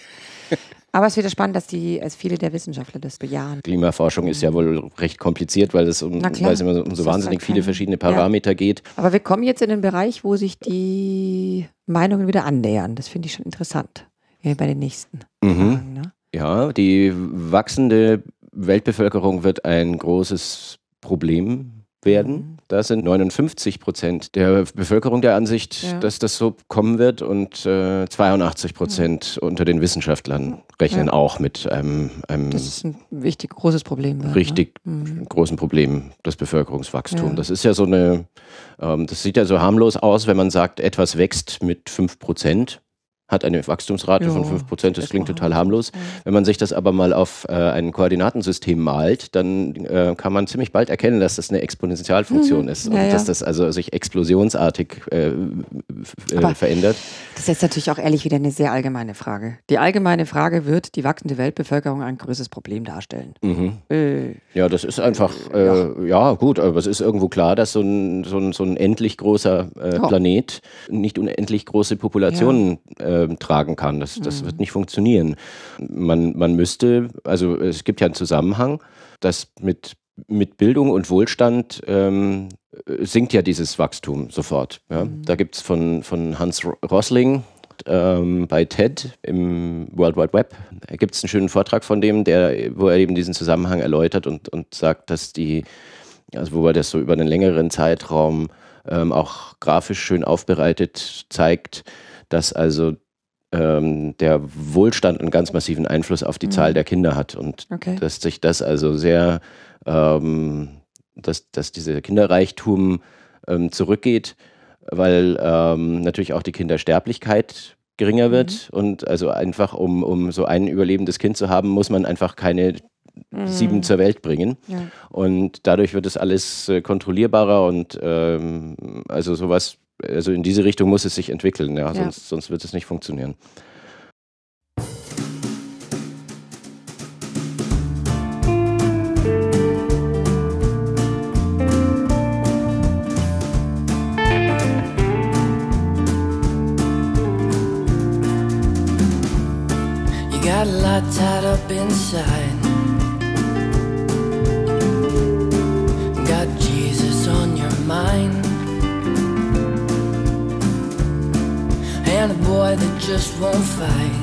Speaker 5: Aber es wieder spannend, dass die, als viele der Wissenschaftler das bejahen.
Speaker 1: Klimaforschung ist ja wohl recht kompliziert, weil es um, weil es immer so- um so wahnsinnig viele verschiedene Parameter geht.
Speaker 5: Aber wir kommen jetzt in den Bereich, wo sich die Meinungen wieder annähern. Das finde ich schon interessant. Ja, bei den nächsten
Speaker 1: Mhm.
Speaker 5: Fragen. Ne?
Speaker 1: Ja, die wachsende Weltbevölkerung wird ein großes Problem werden.
Speaker 5: Mhm.
Speaker 1: Da sind 59 Prozent der Bevölkerung der Ansicht,
Speaker 5: Ja.
Speaker 1: dass das so kommen wird und äh, 82 Prozent unter den Wissenschaftlern rechnen
Speaker 5: Ja.
Speaker 1: auch mit einem, einem
Speaker 5: Das ist ein wichtig großes Problem. wird,
Speaker 1: richtig
Speaker 5: Ne? Mhm.
Speaker 1: großen Problem, das Bevölkerungswachstum.
Speaker 5: Ja.
Speaker 1: Das ist ja so eine, ähm, das sieht ja so harmlos aus, wenn man sagt, etwas wächst mit 5 Prozent, hat eine Wachstumsrate von
Speaker 5: Ja,
Speaker 1: 5 Prozent, das klingt total harmlos. Wenn man sich das aber mal auf äh, ein Koordinatensystem malt, dann äh, kann man ziemlich bald erkennen, dass das eine Exponentialfunktion
Speaker 5: Mhm.
Speaker 1: ist und
Speaker 5: Ja, ja.
Speaker 1: dass das also sich explosionsartig äh, äh, verändert.
Speaker 5: Das ist jetzt natürlich auch ehrlich wieder eine sehr allgemeine Frage. Die allgemeine Frage wird die wachsende Weltbevölkerung ein größeres Problem darstellen.
Speaker 1: Mhm.
Speaker 5: Äh,
Speaker 1: Ja, das ist einfach, äh, ja. gut, aber es ist irgendwo klar, dass so ein, so ein, so ein endlich großer
Speaker 5: Ja.
Speaker 1: Planet nicht unendlich große Populationen äh, ähm, tragen kann. Das, das
Speaker 5: Mhm.
Speaker 1: wird nicht funktionieren. Man, man müsste, also es gibt ja einen Zusammenhang, dass mit, mit Bildung und Wohlstand ähm, sinkt ja dieses Wachstum sofort. Ja?
Speaker 5: Mhm.
Speaker 1: Da gibt es von, von Hans Ro- Rosling ähm, bei TED im World Wide Web, gibt es einen schönen Vortrag von dem, der, wo er eben diesen Zusammenhang erläutert und, und sagt, dass die, also wo er das so über einen längeren Zeitraum ähm, auch grafisch schön aufbereitet zeigt, dass also ähm, der Wohlstand einen ganz massiven Einfluss auf die
Speaker 5: Mhm.
Speaker 1: Zahl der Kinder hat und
Speaker 5: Okay.
Speaker 1: dass sich das also sehr, ähm, dass, dass dieser Kinderreichtum ähm, zurückgeht, weil ähm, natürlich auch die Kindersterblichkeit geringer wird und also einfach um, um so ein überlebendes Kind zu haben, muss man einfach keine sieben zur Welt bringen.
Speaker 5: Ja.
Speaker 1: Und dadurch wird es alles äh, kontrollierbarer und ähm, also sowas, also in diese Richtung muss es sich entwickeln, ja,
Speaker 5: Ja.
Speaker 1: Sonst, sonst wird es nicht funktionieren.
Speaker 7: You got a lot tied up inside. That just won't fight.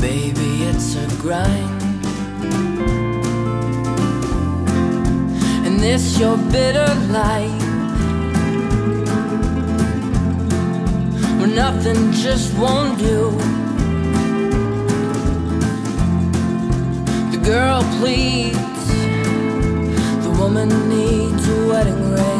Speaker 7: Baby, it's a grind. And this your bitter life. where nothing just won't do. The girl pleads, the woman needs a wedding ring.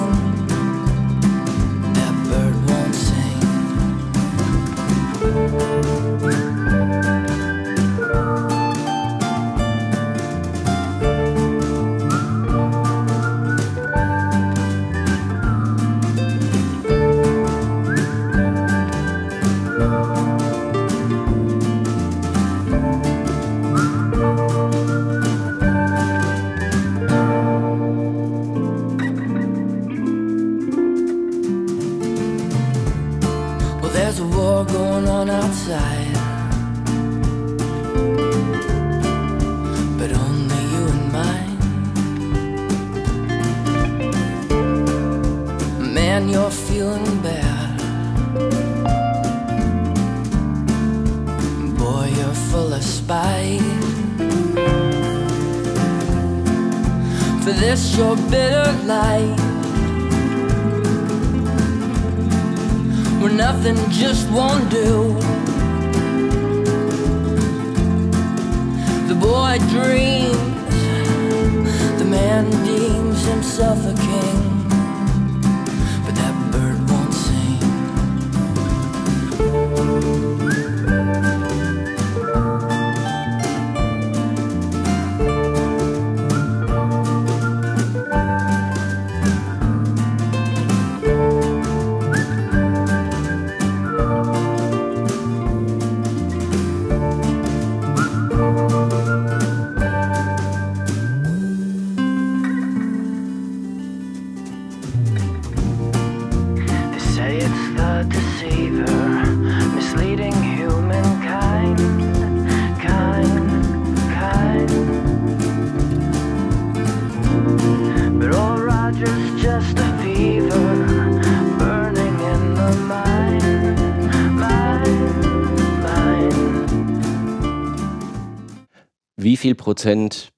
Speaker 7: Nothing just won't do. The boy dreams, the man deems himself a king,
Speaker 1: Prozent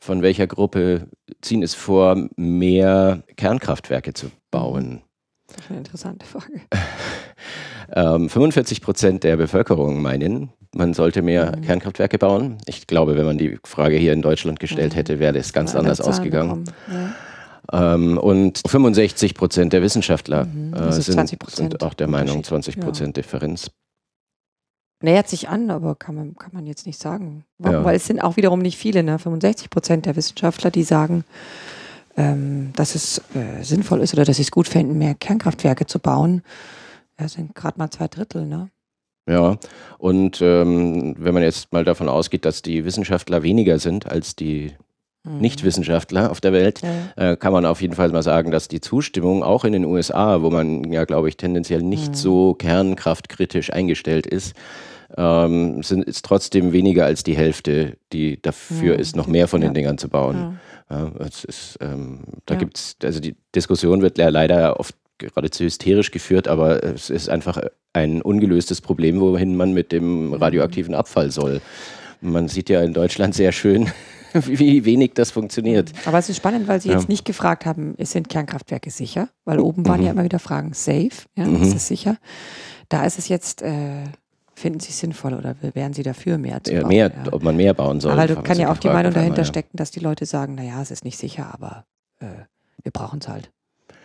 Speaker 1: von welcher Gruppe ziehen es vor, mehr Kernkraftwerke zu bauen?
Speaker 5: Das ist eine interessante Frage. (laughs)
Speaker 1: Ähm, 45 Prozent der Bevölkerung meinen, man sollte mehr
Speaker 5: Mhm.
Speaker 1: Kernkraftwerke bauen. Ich glaube, wenn man die Frage hier in Deutschland gestellt
Speaker 5: Mhm.
Speaker 1: hätte, wäre das ganz
Speaker 5: Andere
Speaker 1: anders ausgegangen.
Speaker 5: Ja.
Speaker 1: Ähm, und 65 Prozent der Wissenschaftler
Speaker 5: Mhm,
Speaker 1: äh, sind,
Speaker 5: 20%
Speaker 1: sind auch der Meinung,
Speaker 5: Unterschied.
Speaker 1: 20 Prozent Differenz.
Speaker 5: Nähert sich an, aber kann man, kann man jetzt nicht sagen.
Speaker 1: Ja.
Speaker 5: Weil es sind auch wiederum nicht viele, ne? 65 Prozent der Wissenschaftler, die sagen, ähm, dass es äh, sinnvoll ist oder dass sie es gut fänden, mehr Kernkraftwerke zu bauen. Das sind gerade mal zwei Drittel, ne?
Speaker 1: Ja, und ähm, wenn man jetzt mal davon ausgeht, dass die Wissenschaftler weniger sind als die Nichtwissenschaftler auf der Welt, äh, kann man auf jeden Fall mal sagen, dass die Zustimmung auch in den USA, wo man ja, glaube ich, tendenziell nicht so kernkraftkritisch eingestellt ist, ähm, sind, ist trotzdem weniger als die Hälfte, die dafür ist, noch mehr von den Dingern zu bauen. Ja, es ist, ähm, da
Speaker 5: Ja.
Speaker 1: gibt's, also die Diskussion wird ja leider oft geradezu hysterisch geführt, aber es ist einfach ein ungelöstes Problem, wohin man mit dem radioaktiven Abfall soll. Man sieht ja in Deutschland sehr schön, (laughs) wie wenig das funktioniert.
Speaker 5: Aber es ist spannend, weil Sie
Speaker 1: Ja.
Speaker 5: jetzt nicht gefragt haben, sind Kernkraftwerke sicher? Weil oben waren
Speaker 1: Mhm.
Speaker 5: ja immer wieder Fragen, safe, ja, ist es sicher? Da ist es jetzt, äh, finden Sie es sinnvoll oder wären Sie dafür mehr zu
Speaker 1: Ja,
Speaker 5: bauen?
Speaker 1: mehr,
Speaker 5: ja.
Speaker 1: ob man mehr bauen soll.
Speaker 5: Aber da
Speaker 1: haben
Speaker 5: kann ja auch die Meinung dahinter stecken, dass die Leute sagen, naja, es ist nicht sicher, aber äh, wir brauchen es halt.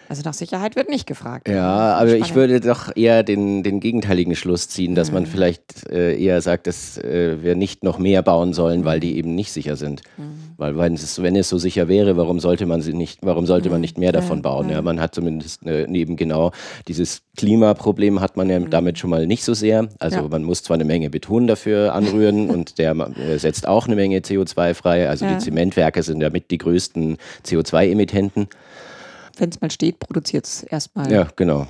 Speaker 5: Also nach Sicherheit wird nicht gefragt.
Speaker 1: Ja, aber ich würde doch eher den, den gegenteiligen Schluss ziehen, dass
Speaker 5: Mhm.
Speaker 1: man vielleicht äh, eher sagt, dass äh, wir nicht noch mehr bauen sollen, weil die eben nicht sicher sind.
Speaker 5: Mhm.
Speaker 1: Weil wenn es, wenn es so sicher wäre, warum sollte man sie nicht, warum sollte
Speaker 5: Mhm.
Speaker 1: man nicht mehr davon bauen? Ja, man hat zumindest äh, neben genau dieses Klimaproblem hat man ja damit schon mal nicht so sehr. Also
Speaker 5: Mhm. Ja.
Speaker 1: man muss zwar eine Menge Beton dafür anrühren (laughs) und der äh, setzt auch eine Menge CO2 frei. Also
Speaker 5: Ja.
Speaker 1: die Zementwerke sind damit die größten CO2-Emittenten.
Speaker 5: Wenn es mal steht, produziert es erstmal,
Speaker 1: Ja, genau.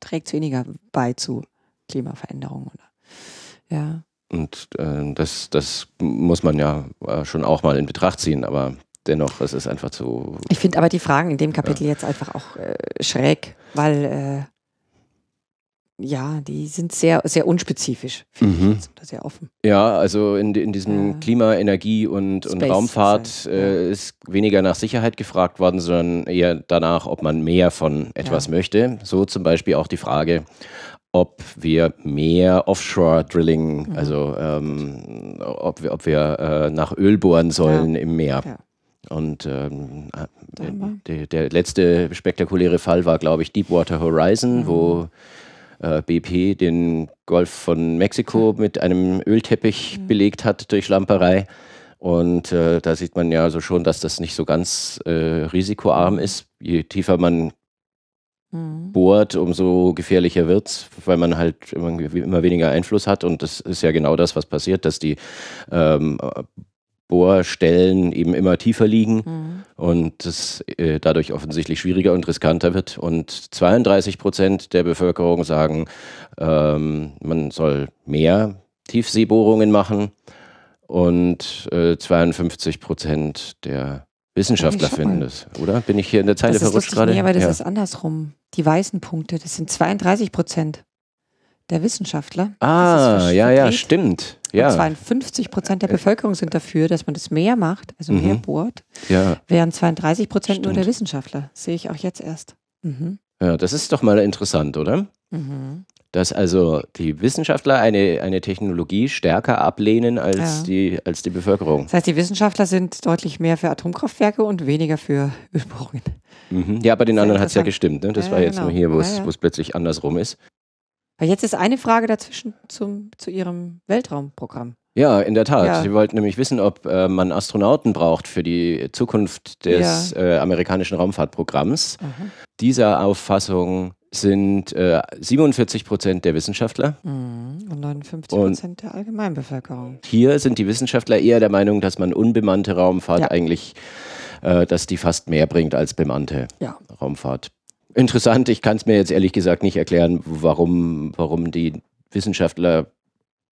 Speaker 5: trägt es weniger bei zu Klimaveränderungen. Oder? Ja.
Speaker 1: Und äh, das, das muss man ja äh, schon auch mal in Betracht ziehen, aber dennoch, es ist einfach zu.
Speaker 5: Ich finde aber die Fragen in dem Kapitel jetzt einfach auch äh, schräg, weil äh, ja, die sind sehr, sehr unspezifisch, finde
Speaker 1: Mhm.
Speaker 5: ich jetzt, oder sehr offen.
Speaker 1: Ja, also in, in diesem
Speaker 5: Ja.
Speaker 1: Klima, Energie und, und Raumfahrt äh, ist weniger nach Sicherheit gefragt worden, sondern eher danach, ob man mehr von etwas
Speaker 5: Ja.
Speaker 1: möchte. So zum Beispiel auch die Frage, ob wir mehr Offshore-Drilling,
Speaker 5: Mhm.
Speaker 1: also ähm, ob wir, ob wir äh, nach Öl bohren sollen im Meer.
Speaker 5: Ja.
Speaker 1: Und ähm,
Speaker 5: haben
Speaker 1: der, der letzte spektakuläre Fall war, glaube ich, Deepwater Horizon,
Speaker 5: Mhm.
Speaker 1: wo äh, BP den Golf von Mexiko mit einem Ölteppich
Speaker 5: Mhm.
Speaker 1: belegt hat durch Schlamperei. Und äh, da sieht man ja so schon, dass das nicht so ganz äh, risikoarm ist. Je tiefer man
Speaker 5: Mhm.
Speaker 1: bohrt, umso gefährlicher wird's, weil man halt immer, immer weniger Einfluss hat. Und das ist ja genau das, was passiert, dass die ähm, Bohrstellen eben immer tiefer liegen
Speaker 5: Mhm.
Speaker 1: und es äh, dadurch offensichtlich schwieriger und riskanter wird. Und 32 Prozent der Bevölkerung sagen, ähm, man soll mehr Tiefseebohrungen machen und äh, 52 Prozent der Wissenschaftler finden das, oder? Bin ich hier in der Zeile
Speaker 5: Das
Speaker 1: verrutscht gerade?
Speaker 5: nee, aber das
Speaker 1: ja.
Speaker 5: ist andersrum. Die weißen Punkte, das sind 32 Prozent der Wissenschaftler.
Speaker 1: Ah, ja, ja, stimmt.
Speaker 5: Und
Speaker 1: Ja,
Speaker 5: 52 Prozent der Bevölkerung sind dafür, dass man das mehr macht, also mehr
Speaker 1: Mhm.
Speaker 5: bohrt,
Speaker 1: ja,
Speaker 5: während 32 Prozent nur der Wissenschaftler. Sehe ich auch jetzt erst. Mhm.
Speaker 1: ja, das ist doch mal interessant, oder?
Speaker 5: Mhm.
Speaker 1: Dass also die Wissenschaftler eine, eine Technologie stärker ablehnen als,
Speaker 5: Ja.
Speaker 1: die, als die Bevölkerung.
Speaker 5: Das heißt, die Wissenschaftler sind deutlich mehr für Atomkraftwerke und weniger für Ölbohrungen.
Speaker 1: Mhm. Ja, bei den
Speaker 5: Sehr
Speaker 1: anderen hat es ja gestimmt. Ne? Das
Speaker 5: Ja,
Speaker 1: war jetzt
Speaker 5: genau.
Speaker 1: nur hier, wo es
Speaker 5: Ja, ja.
Speaker 1: wo es plötzlich andersrum ist.
Speaker 5: Weil jetzt ist eine Frage dazwischen zum, zu Ihrem Weltraumprogramm.
Speaker 1: Ja, in der Tat.
Speaker 5: Ja.
Speaker 1: Sie wollten nämlich wissen, ob äh, man Astronauten braucht für die Zukunft des äh, amerikanischen Raumfahrtprogramms. Dieser Auffassung sind äh, 47 Prozent der Wissenschaftler.
Speaker 5: Mhm. Und 59
Speaker 1: Und-
Speaker 5: Prozent der Allgemeinbevölkerung.
Speaker 1: Hier sind die Wissenschaftler eher der Meinung, dass man unbemannte Raumfahrt
Speaker 5: Ja.
Speaker 1: eigentlich, äh, dass die fast mehr bringt als bemannte
Speaker 5: Ja.
Speaker 1: Raumfahrt. Interessant, ich kann es mir jetzt ehrlich gesagt nicht erklären, warum, warum die Wissenschaftler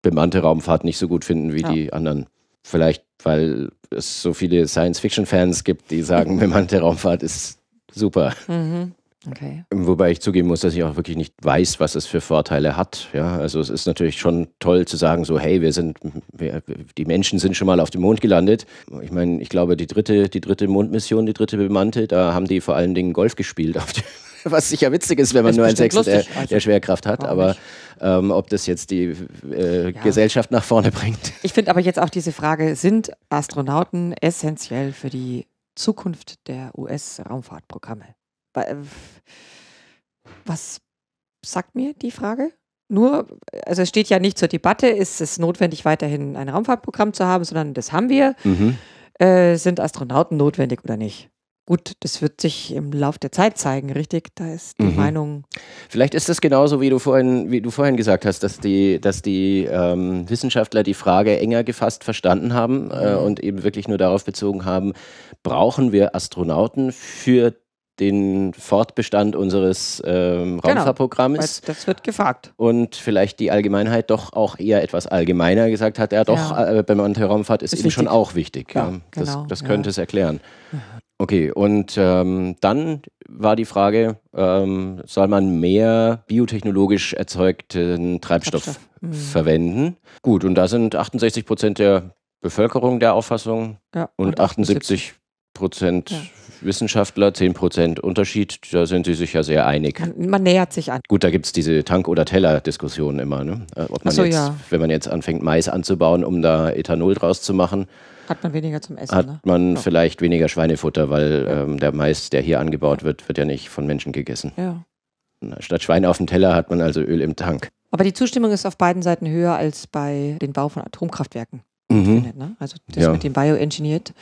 Speaker 1: bemannte Raumfahrt nicht so gut finden wie
Speaker 5: Ja.
Speaker 1: die anderen. Vielleicht, weil es so viele Science-Fiction-Fans gibt, die sagen, (laughs) bemannte Raumfahrt ist super.
Speaker 5: Mhm. Okay.
Speaker 1: Wobei ich zugeben muss, dass ich auch wirklich nicht weiß, was es für Vorteile hat. Ja, also es ist natürlich schon toll zu sagen, so hey, wir sind, wir, die Menschen sind schon mal auf dem Mond gelandet. Ich meine, ich glaube, die dritte, die dritte Mondmission, die dritte bemannte, da haben die vor allen Dingen Golf gespielt, auf dem, (laughs) was sicher witzig ist, wenn man
Speaker 5: Ist
Speaker 1: nur ein Sechstel der,
Speaker 5: also,
Speaker 1: der Schwerkraft hat. Aber ähm, ob das jetzt die äh,
Speaker 5: Ja.
Speaker 1: Gesellschaft nach vorne bringt.
Speaker 5: Ich finde aber jetzt auch diese Frage, sind Astronauten essentiell für die Zukunft der US-Raumfahrtprogramme? Äh, Was sagt mir die Frage? Nur, also es steht ja nicht zur Debatte, ist es notwendig, weiterhin ein Raumfahrtprogramm zu haben, sondern das haben wir.
Speaker 1: Mhm.
Speaker 5: Äh, sind Astronauten notwendig oder nicht? Gut, das wird sich im Lauf der Zeit zeigen, richtig? Da ist die
Speaker 1: Mhm.
Speaker 5: Meinung.
Speaker 1: Vielleicht ist das genauso, wie du vorhin, wie du vorhin gesagt hast, dass die, dass die ähm, Wissenschaftler die Frage enger gefasst verstanden haben äh,
Speaker 5: Mhm.
Speaker 1: und eben wirklich nur darauf bezogen haben, brauchen wir Astronauten für den Fortbestand unseres ähm,
Speaker 5: Genau, Weil
Speaker 1: Raumfahrtprogramms?
Speaker 5: das wird gefragt.
Speaker 1: Und vielleicht die Allgemeinheit doch auch eher etwas allgemeiner gesagt hat, ja doch,
Speaker 5: Ja.
Speaker 1: äh, beim Raumfahrt ist,
Speaker 5: Ist
Speaker 1: eben schon
Speaker 5: wichtig.
Speaker 1: auch wichtig. Ja,
Speaker 5: Ja,
Speaker 1: das
Speaker 5: genau,
Speaker 1: das
Speaker 5: ja.
Speaker 1: könnte es erklären. Okay, und ähm, dann war die Frage, ähm, soll man mehr biotechnologisch erzeugten Treibstoff,
Speaker 5: Treibstoff, mhm.
Speaker 1: verwenden? Gut, und da sind 68 Prozent der Bevölkerung der Auffassung
Speaker 5: Ja,
Speaker 1: und 78 Prozent
Speaker 5: Ja.
Speaker 1: Wissenschaftler, 10 Prozent Unterschied. Da sind sie sich ja sehr einig.
Speaker 5: Man, man nähert sich an.
Speaker 1: Gut, da gibt es diese Tank- oder Teller-Diskussion immer. Ne? Ob man
Speaker 5: so,
Speaker 1: jetzt,
Speaker 5: ja.
Speaker 1: wenn man jetzt anfängt, Mais anzubauen, um da Ethanol draus zu machen,
Speaker 5: Hat man weniger zum Essen.
Speaker 1: hat
Speaker 5: ne?
Speaker 1: man
Speaker 5: Ja.
Speaker 1: vielleicht weniger Schweinefutter, weil ähm, der Mais, der hier angebaut wird, wird ja nicht von Menschen gegessen.
Speaker 5: Ja.
Speaker 1: Statt Schwein auf dem Teller hat man also Öl im Tank.
Speaker 5: Aber die Zustimmung ist auf beiden Seiten höher als bei den Bau von Atomkraftwerken.
Speaker 1: Mhm.
Speaker 5: findet, Ne? Also das
Speaker 1: Ja.
Speaker 5: mit dem Bioengineered,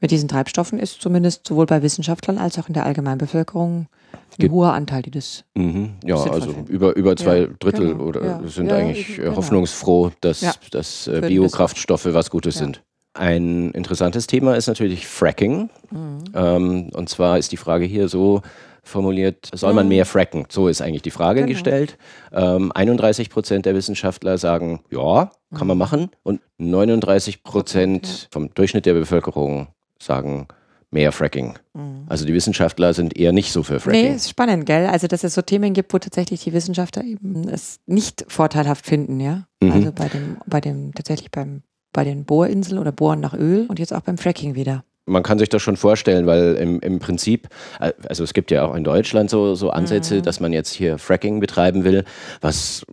Speaker 5: mit diesen Treibstoffen ist zumindest sowohl bei Wissenschaftlern als auch in der Allgemeinbevölkerung ein
Speaker 1: Gibt-
Speaker 5: hoher Anteil, die das.
Speaker 1: Mhm. Ja, also
Speaker 5: finden.
Speaker 1: über, über zwei
Speaker 5: Ja,
Speaker 1: Drittel
Speaker 5: genau.
Speaker 1: oder
Speaker 5: Ja.
Speaker 1: sind eigentlich äh,
Speaker 5: genau.
Speaker 1: hoffnungsfroh, dass, dass äh, Biokraftstoffe was Gutes sind. Ein interessantes Thema ist natürlich Fracking.
Speaker 5: Mhm.
Speaker 1: Ähm, und zwar ist die Frage hier so formuliert, soll man mehr fracken? So ist eigentlich die Frage
Speaker 5: Genau.
Speaker 1: gestellt. Ähm, 31 Prozent der Wissenschaftler sagen, ja, kann man machen. Und 39 Prozent vom Durchschnitt der Bevölkerung sagen mehr Fracking.
Speaker 5: Mhm.
Speaker 1: Also die Wissenschaftler sind eher nicht so für
Speaker 5: Nee,
Speaker 1: Fracking.
Speaker 5: ist spannend, gell? Also, dass es so Themen gibt, wo tatsächlich die Wissenschaftler eben es nicht vorteilhaft finden, ja.
Speaker 1: Mhm.
Speaker 5: Also bei dem, bei dem, tatsächlich beim, bei den Bohrinseln oder Bohren nach Öl und jetzt auch beim Fracking wieder.
Speaker 1: man kann sich das schon vorstellen, weil im, im Prinzip, äh, also es gibt ja auch in Deutschland so, so Ansätze,
Speaker 5: Mhm.
Speaker 1: dass man jetzt hier Fracking betreiben will, was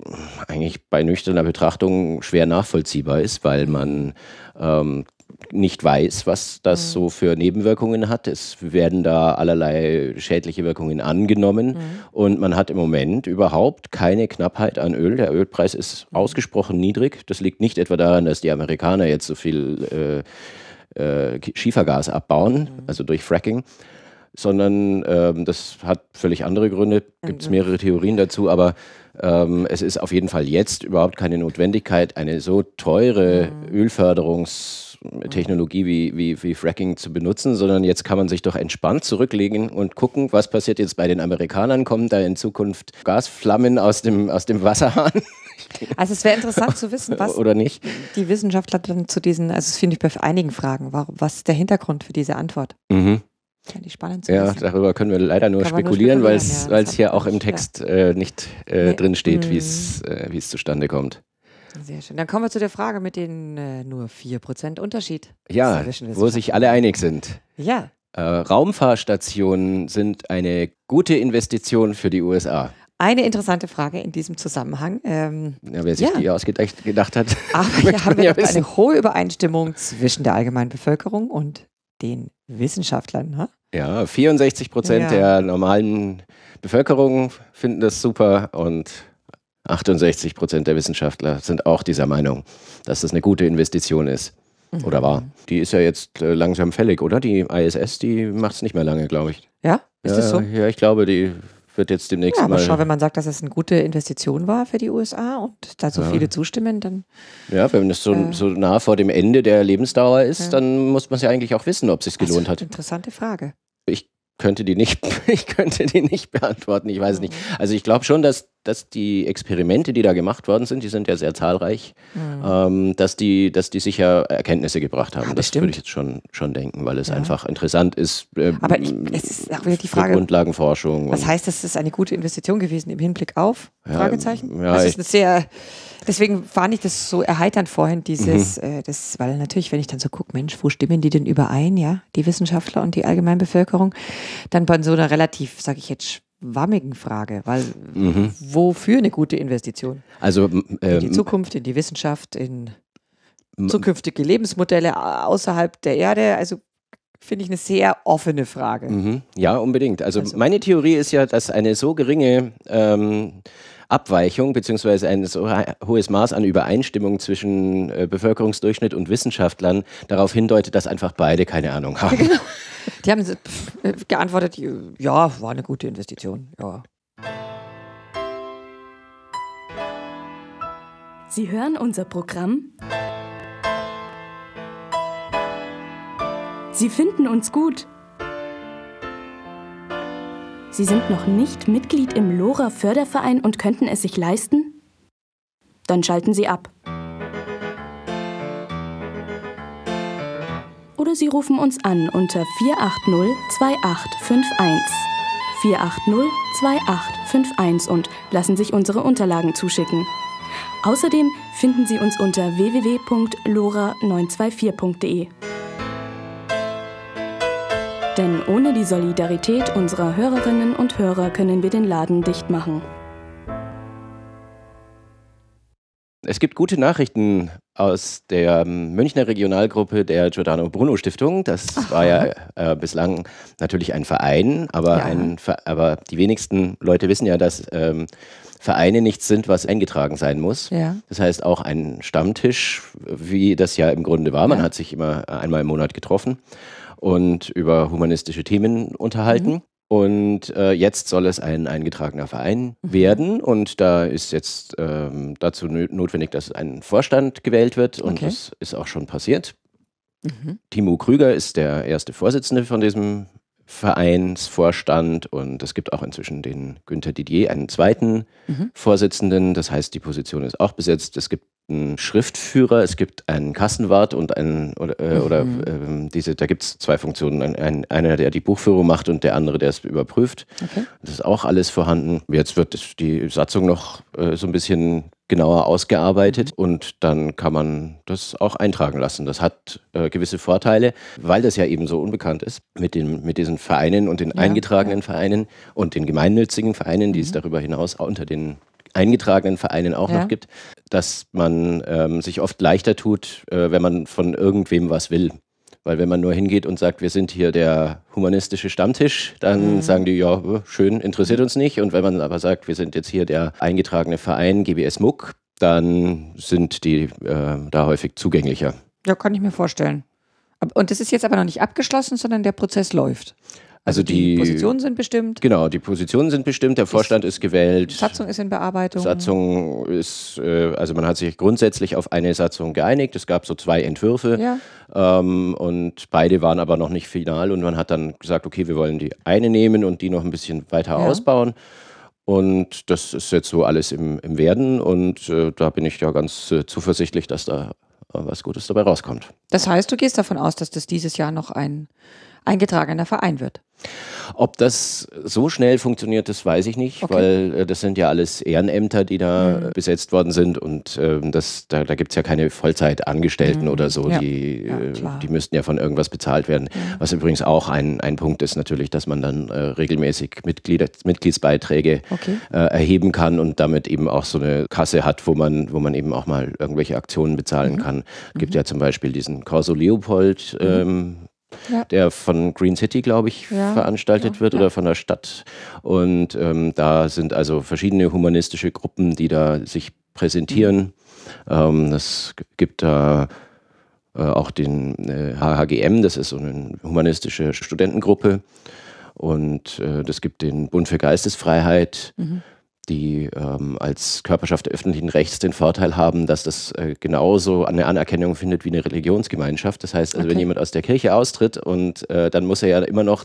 Speaker 1: eigentlich bei nüchterner Betrachtung schwer nachvollziehbar ist, weil man ähm, nicht weiß, was das
Speaker 5: Mhm.
Speaker 1: so für Nebenwirkungen hat. Es werden da allerlei schädliche Wirkungen angenommen
Speaker 5: Mhm.
Speaker 1: und man hat im Moment überhaupt keine Knappheit an Öl. Der Ölpreis ist
Speaker 5: Mhm.
Speaker 1: ausgesprochen niedrig. Das liegt nicht etwa daran, dass die Amerikaner jetzt so viel äh, äh, Schiefergas abbauen, also durch Fracking, sondern ähm, das hat völlig andere Gründe. Gibt es
Speaker 5: Mhm.
Speaker 1: mehrere Theorien dazu, aber ähm, es ist auf jeden Fall jetzt überhaupt keine Notwendigkeit, eine so teure Ölförderungstechnologie wie, wie, wie Fracking zu benutzen, sondern jetzt kann man sich doch entspannt zurücklegen und gucken, was passiert jetzt bei den Amerikanern. Kommen da in Zukunft Gasflammen aus dem, aus dem Wasserhahn (laughs)
Speaker 5: Also es wäre interessant zu wissen, was
Speaker 1: oder nicht?
Speaker 5: die Wissenschaftler dann zu diesen, also das finde ich bei einigen Fragen, warum, was ist der Hintergrund für diese Antwort?
Speaker 1: Mhm.
Speaker 5: Fände ich spannend zu
Speaker 1: Ja,
Speaker 5: wissen.
Speaker 1: darüber können wir leider nur
Speaker 5: Kann
Speaker 1: spekulieren, weil es
Speaker 5: ja,
Speaker 1: hier auch im. Text äh, nicht äh,
Speaker 5: Nee.
Speaker 1: drin steht, wie es äh, wie es zustande kommt.
Speaker 5: Sehr schön. Dann kommen wir zu der Frage mit den äh, nur 4% Unterschied.
Speaker 1: Ja, wo sich alle einig sind.
Speaker 5: Ja,
Speaker 1: Äh, Raumfahrstationen sind eine gute Investition für die USA.
Speaker 5: eine interessante Frage in diesem Zusammenhang. Ähm,
Speaker 1: Ja, wer sich
Speaker 5: Ja.
Speaker 1: die ausgedacht gedacht hat. (laughs)
Speaker 5: aber hier (laughs) haben wir
Speaker 1: ja
Speaker 5: eine hohe Übereinstimmung zwischen der allgemeinen Bevölkerung und den Wissenschaftlern. Ne?
Speaker 1: Ja, 64 Prozent
Speaker 5: Ja.
Speaker 1: der normalen Bevölkerung finden das super und 68 Prozent der Wissenschaftler sind auch dieser Meinung, dass das eine gute Investition ist. Oder war. Die ist ja jetzt äh, langsam fällig, oder? Die ISS, die macht es nicht mehr lange, glaube ich.
Speaker 5: Ja, ist
Speaker 1: ja,
Speaker 5: das so?
Speaker 1: Ja, ich glaube, die wird jetzt demnächst
Speaker 5: Ja, aber
Speaker 1: mal.
Speaker 5: schau, wenn man sagt, dass es eine gute Investition war für die USA und da so
Speaker 1: Ja.
Speaker 5: viele zustimmen, dann
Speaker 1: Ja, wenn es so,
Speaker 5: Äh.
Speaker 1: so nah vor dem Ende der Lebensdauer ist,
Speaker 5: Ja.
Speaker 1: dann muss man es ja eigentlich auch wissen, ob es sich gelohnt
Speaker 5: also,
Speaker 1: hat.
Speaker 5: Interessante Frage.
Speaker 1: Ich könnte die nicht, (laughs) ich könnte die nicht beantworten, ich weiß es nicht. Also ich glaube schon, dass, dass die Experimente, die da gemacht worden sind, die sind ja sehr zahlreich, ähm, dass, die, dass die sicher Erkenntnisse gebracht haben.
Speaker 5: Ja,
Speaker 1: das
Speaker 5: bestimmt.
Speaker 1: würde ich jetzt schon, schon denken, weil es
Speaker 5: Ja.
Speaker 1: einfach interessant ist. äh,
Speaker 5: Aber ich, es ist auch wieder die Frage,
Speaker 1: Grundlagenforschung.
Speaker 5: was heißt, das ist eine gute Investition gewesen im Hinblick auf?
Speaker 1: Ja,
Speaker 5: Fragezeichen.
Speaker 1: ja,
Speaker 5: das ist eine sehr, deswegen fand ich das so erheiternd vorhin, dieses,
Speaker 1: Mhm.
Speaker 5: äh, das, weil natürlich, wenn ich dann so gucke, Mensch, wo stimmen die denn überein, ja, die Wissenschaftler und die Allgemeinbevölkerung, dann bei so einer relativ, sage ich jetzt, schwammigen Frage, weil
Speaker 1: Mhm.
Speaker 5: wofür eine gute Investition?
Speaker 1: Also m-
Speaker 5: In die
Speaker 1: ähm,
Speaker 5: Zukunft, in die Wissenschaft, in zukünftige Lebensmodelle au- außerhalb der Erde, also finde ich eine sehr offene Frage.
Speaker 1: Mhm. Ja, unbedingt. Also,
Speaker 5: Also-
Speaker 1: meine Theorie ist ja, dass eine so geringe ähm, Abweichung beziehungsweise ein so hohes Maß an Übereinstimmung zwischen äh, Bevölkerungsdurchschnitt und Wissenschaftlern darauf hindeutet, dass einfach beide keine Ahnung haben. (laughs)
Speaker 5: Die haben äh, geantwortet, ja, war eine gute Investition. Ja.
Speaker 2: Sie hören unser Programm. Sie finden uns gut. Sie sind noch nicht Mitglied im Lora Förderverein und könnten es sich leisten? Dann schalten Sie ab. Oder Sie rufen uns an unter 480 2851. 480 2851 und lassen sich unsere Unterlagen zuschicken. Außerdem finden Sie uns unter www.lora924.de. Denn ohne die Solidarität unserer Hörerinnen und Hörer können wir den Laden dicht machen.
Speaker 1: Es gibt gute Nachrichten aus der Münchner Regionalgruppe der Giordano Bruno Stiftung. Das Aha. war ja äh, bislang natürlich ein Verein, aber, ja. ein, aber die wenigsten Leute wissen ja, dass ähm, Vereine nichts sind, was eingetragen sein muss. Ja. Das heißt auch ein Stammtisch, wie das ja im Grunde war. Man ja. hat sich immer einmal im Monat getroffen und über humanistische Themen unterhalten. Mhm. Und äh, jetzt soll es ein eingetragener Verein mhm. werden. Und da ist jetzt ähm, dazu notwendig, dass ein Vorstand gewählt wird. Und okay. das ist auch schon passiert. Mhm. Timo Krüger ist der erste Vorsitzende von diesem Vereinsvorstand und es gibt auch inzwischen den Günther Didier, einen zweiten mhm. Vorsitzenden. Das heißt, die Position ist auch besetzt. Es gibt einen Schriftführer, es gibt einen Kassenwart und einen, oder, äh, mhm. oder äh, diese, da gibt es zwei Funktionen. Ein, ein, einer, der die Buchführung macht und der andere, der es überprüft. Okay. Das ist auch alles vorhanden. Jetzt wird die Satzung noch äh, so ein bisschen genauer ausgearbeitet mhm. und dann kann man das auch eintragen lassen. Das hat äh, gewisse Vorteile, weil das ja eben so unbekannt ist mit, den, mit diesen Vereinen und den ja, eingetragenen ja. Vereinen und den gemeinnützigen Vereinen, die mhm. es darüber hinaus unter den eingetragenen Vereinen auch ja. noch gibt, dass man ähm, sich oft leichter tut, äh, wenn man von irgendwem was will. Weil wenn man nur hingeht und sagt, wir sind hier der humanistische Stammtisch, dann mhm. sagen die, ja, äh, schön, interessiert uns nicht. Und wenn man aber sagt, wir sind jetzt hier der eingetragene Verein GBS Muck, dann sind die äh, da häufig zugänglicher.
Speaker 5: Ja, kann ich mir vorstellen. Und das ist jetzt aber noch nicht abgeschlossen, sondern der Prozess läuft. Also, also die, die, Positionen sind bestimmt.
Speaker 1: Genau, die Positionen sind bestimmt, der Vorstand ist, ist gewählt.
Speaker 5: Satzung ist in Bearbeitung.
Speaker 1: Satzung ist, äh, also man hat sich grundsätzlich auf eine Satzung geeinigt. Es gab so zwei Entwürfe ja. ähm, und beide waren aber noch nicht final und man hat dann gesagt, okay, wir wollen die eine nehmen und die noch ein bisschen weiter ja. ausbauen. Und das ist jetzt so alles im, im Werden und äh, da bin ich ja ganz äh, zuversichtlich, dass da äh, was Gutes dabei rauskommt.
Speaker 5: Das heißt, du gehst davon aus, dass das dieses Jahr noch ein eingetragener Verein wird.
Speaker 1: Ob das so schnell funktioniert, das weiß ich nicht, okay. weil äh, das sind ja alles Ehrenämter, die da mhm. besetzt worden sind und äh, das, da, da gibt es ja keine Vollzeitangestellten mhm. oder so, ja. die, ja, äh, die müssten ja von irgendwas bezahlt werden. Mhm. Was übrigens auch ein, ein Punkt ist natürlich, dass man dann äh, regelmäßig Mitglieder, Mitgliedsbeiträge okay. Äh, erheben kann und damit eben auch so eine Kasse hat, wo man, wo man eben auch mal irgendwelche Aktionen bezahlen mhm. kann. Es gibt mhm. ja zum Beispiel diesen Corso Leopold, mhm. ähm, ja. der von Green City, glaube ich, ja. veranstaltet wird oder von der Stadt. Und ähm, da sind also verschiedene humanistische Gruppen, die da sich präsentieren. Mhm. Ähm, es gibt da äh, auch den äh, HHGM, das ist so eine humanistische Studentengruppe. Und äh, das gibt den Bund für Geistesfreiheit. Mhm die ähm, als Körperschaft öffentlichen Rechts den Vorteil haben, dass das äh, genauso eine Anerkennung findet wie eine Religionsgemeinschaft. Das heißt also, okay. wenn jemand aus der Kirche austritt und äh, dann muss er ja immer noch,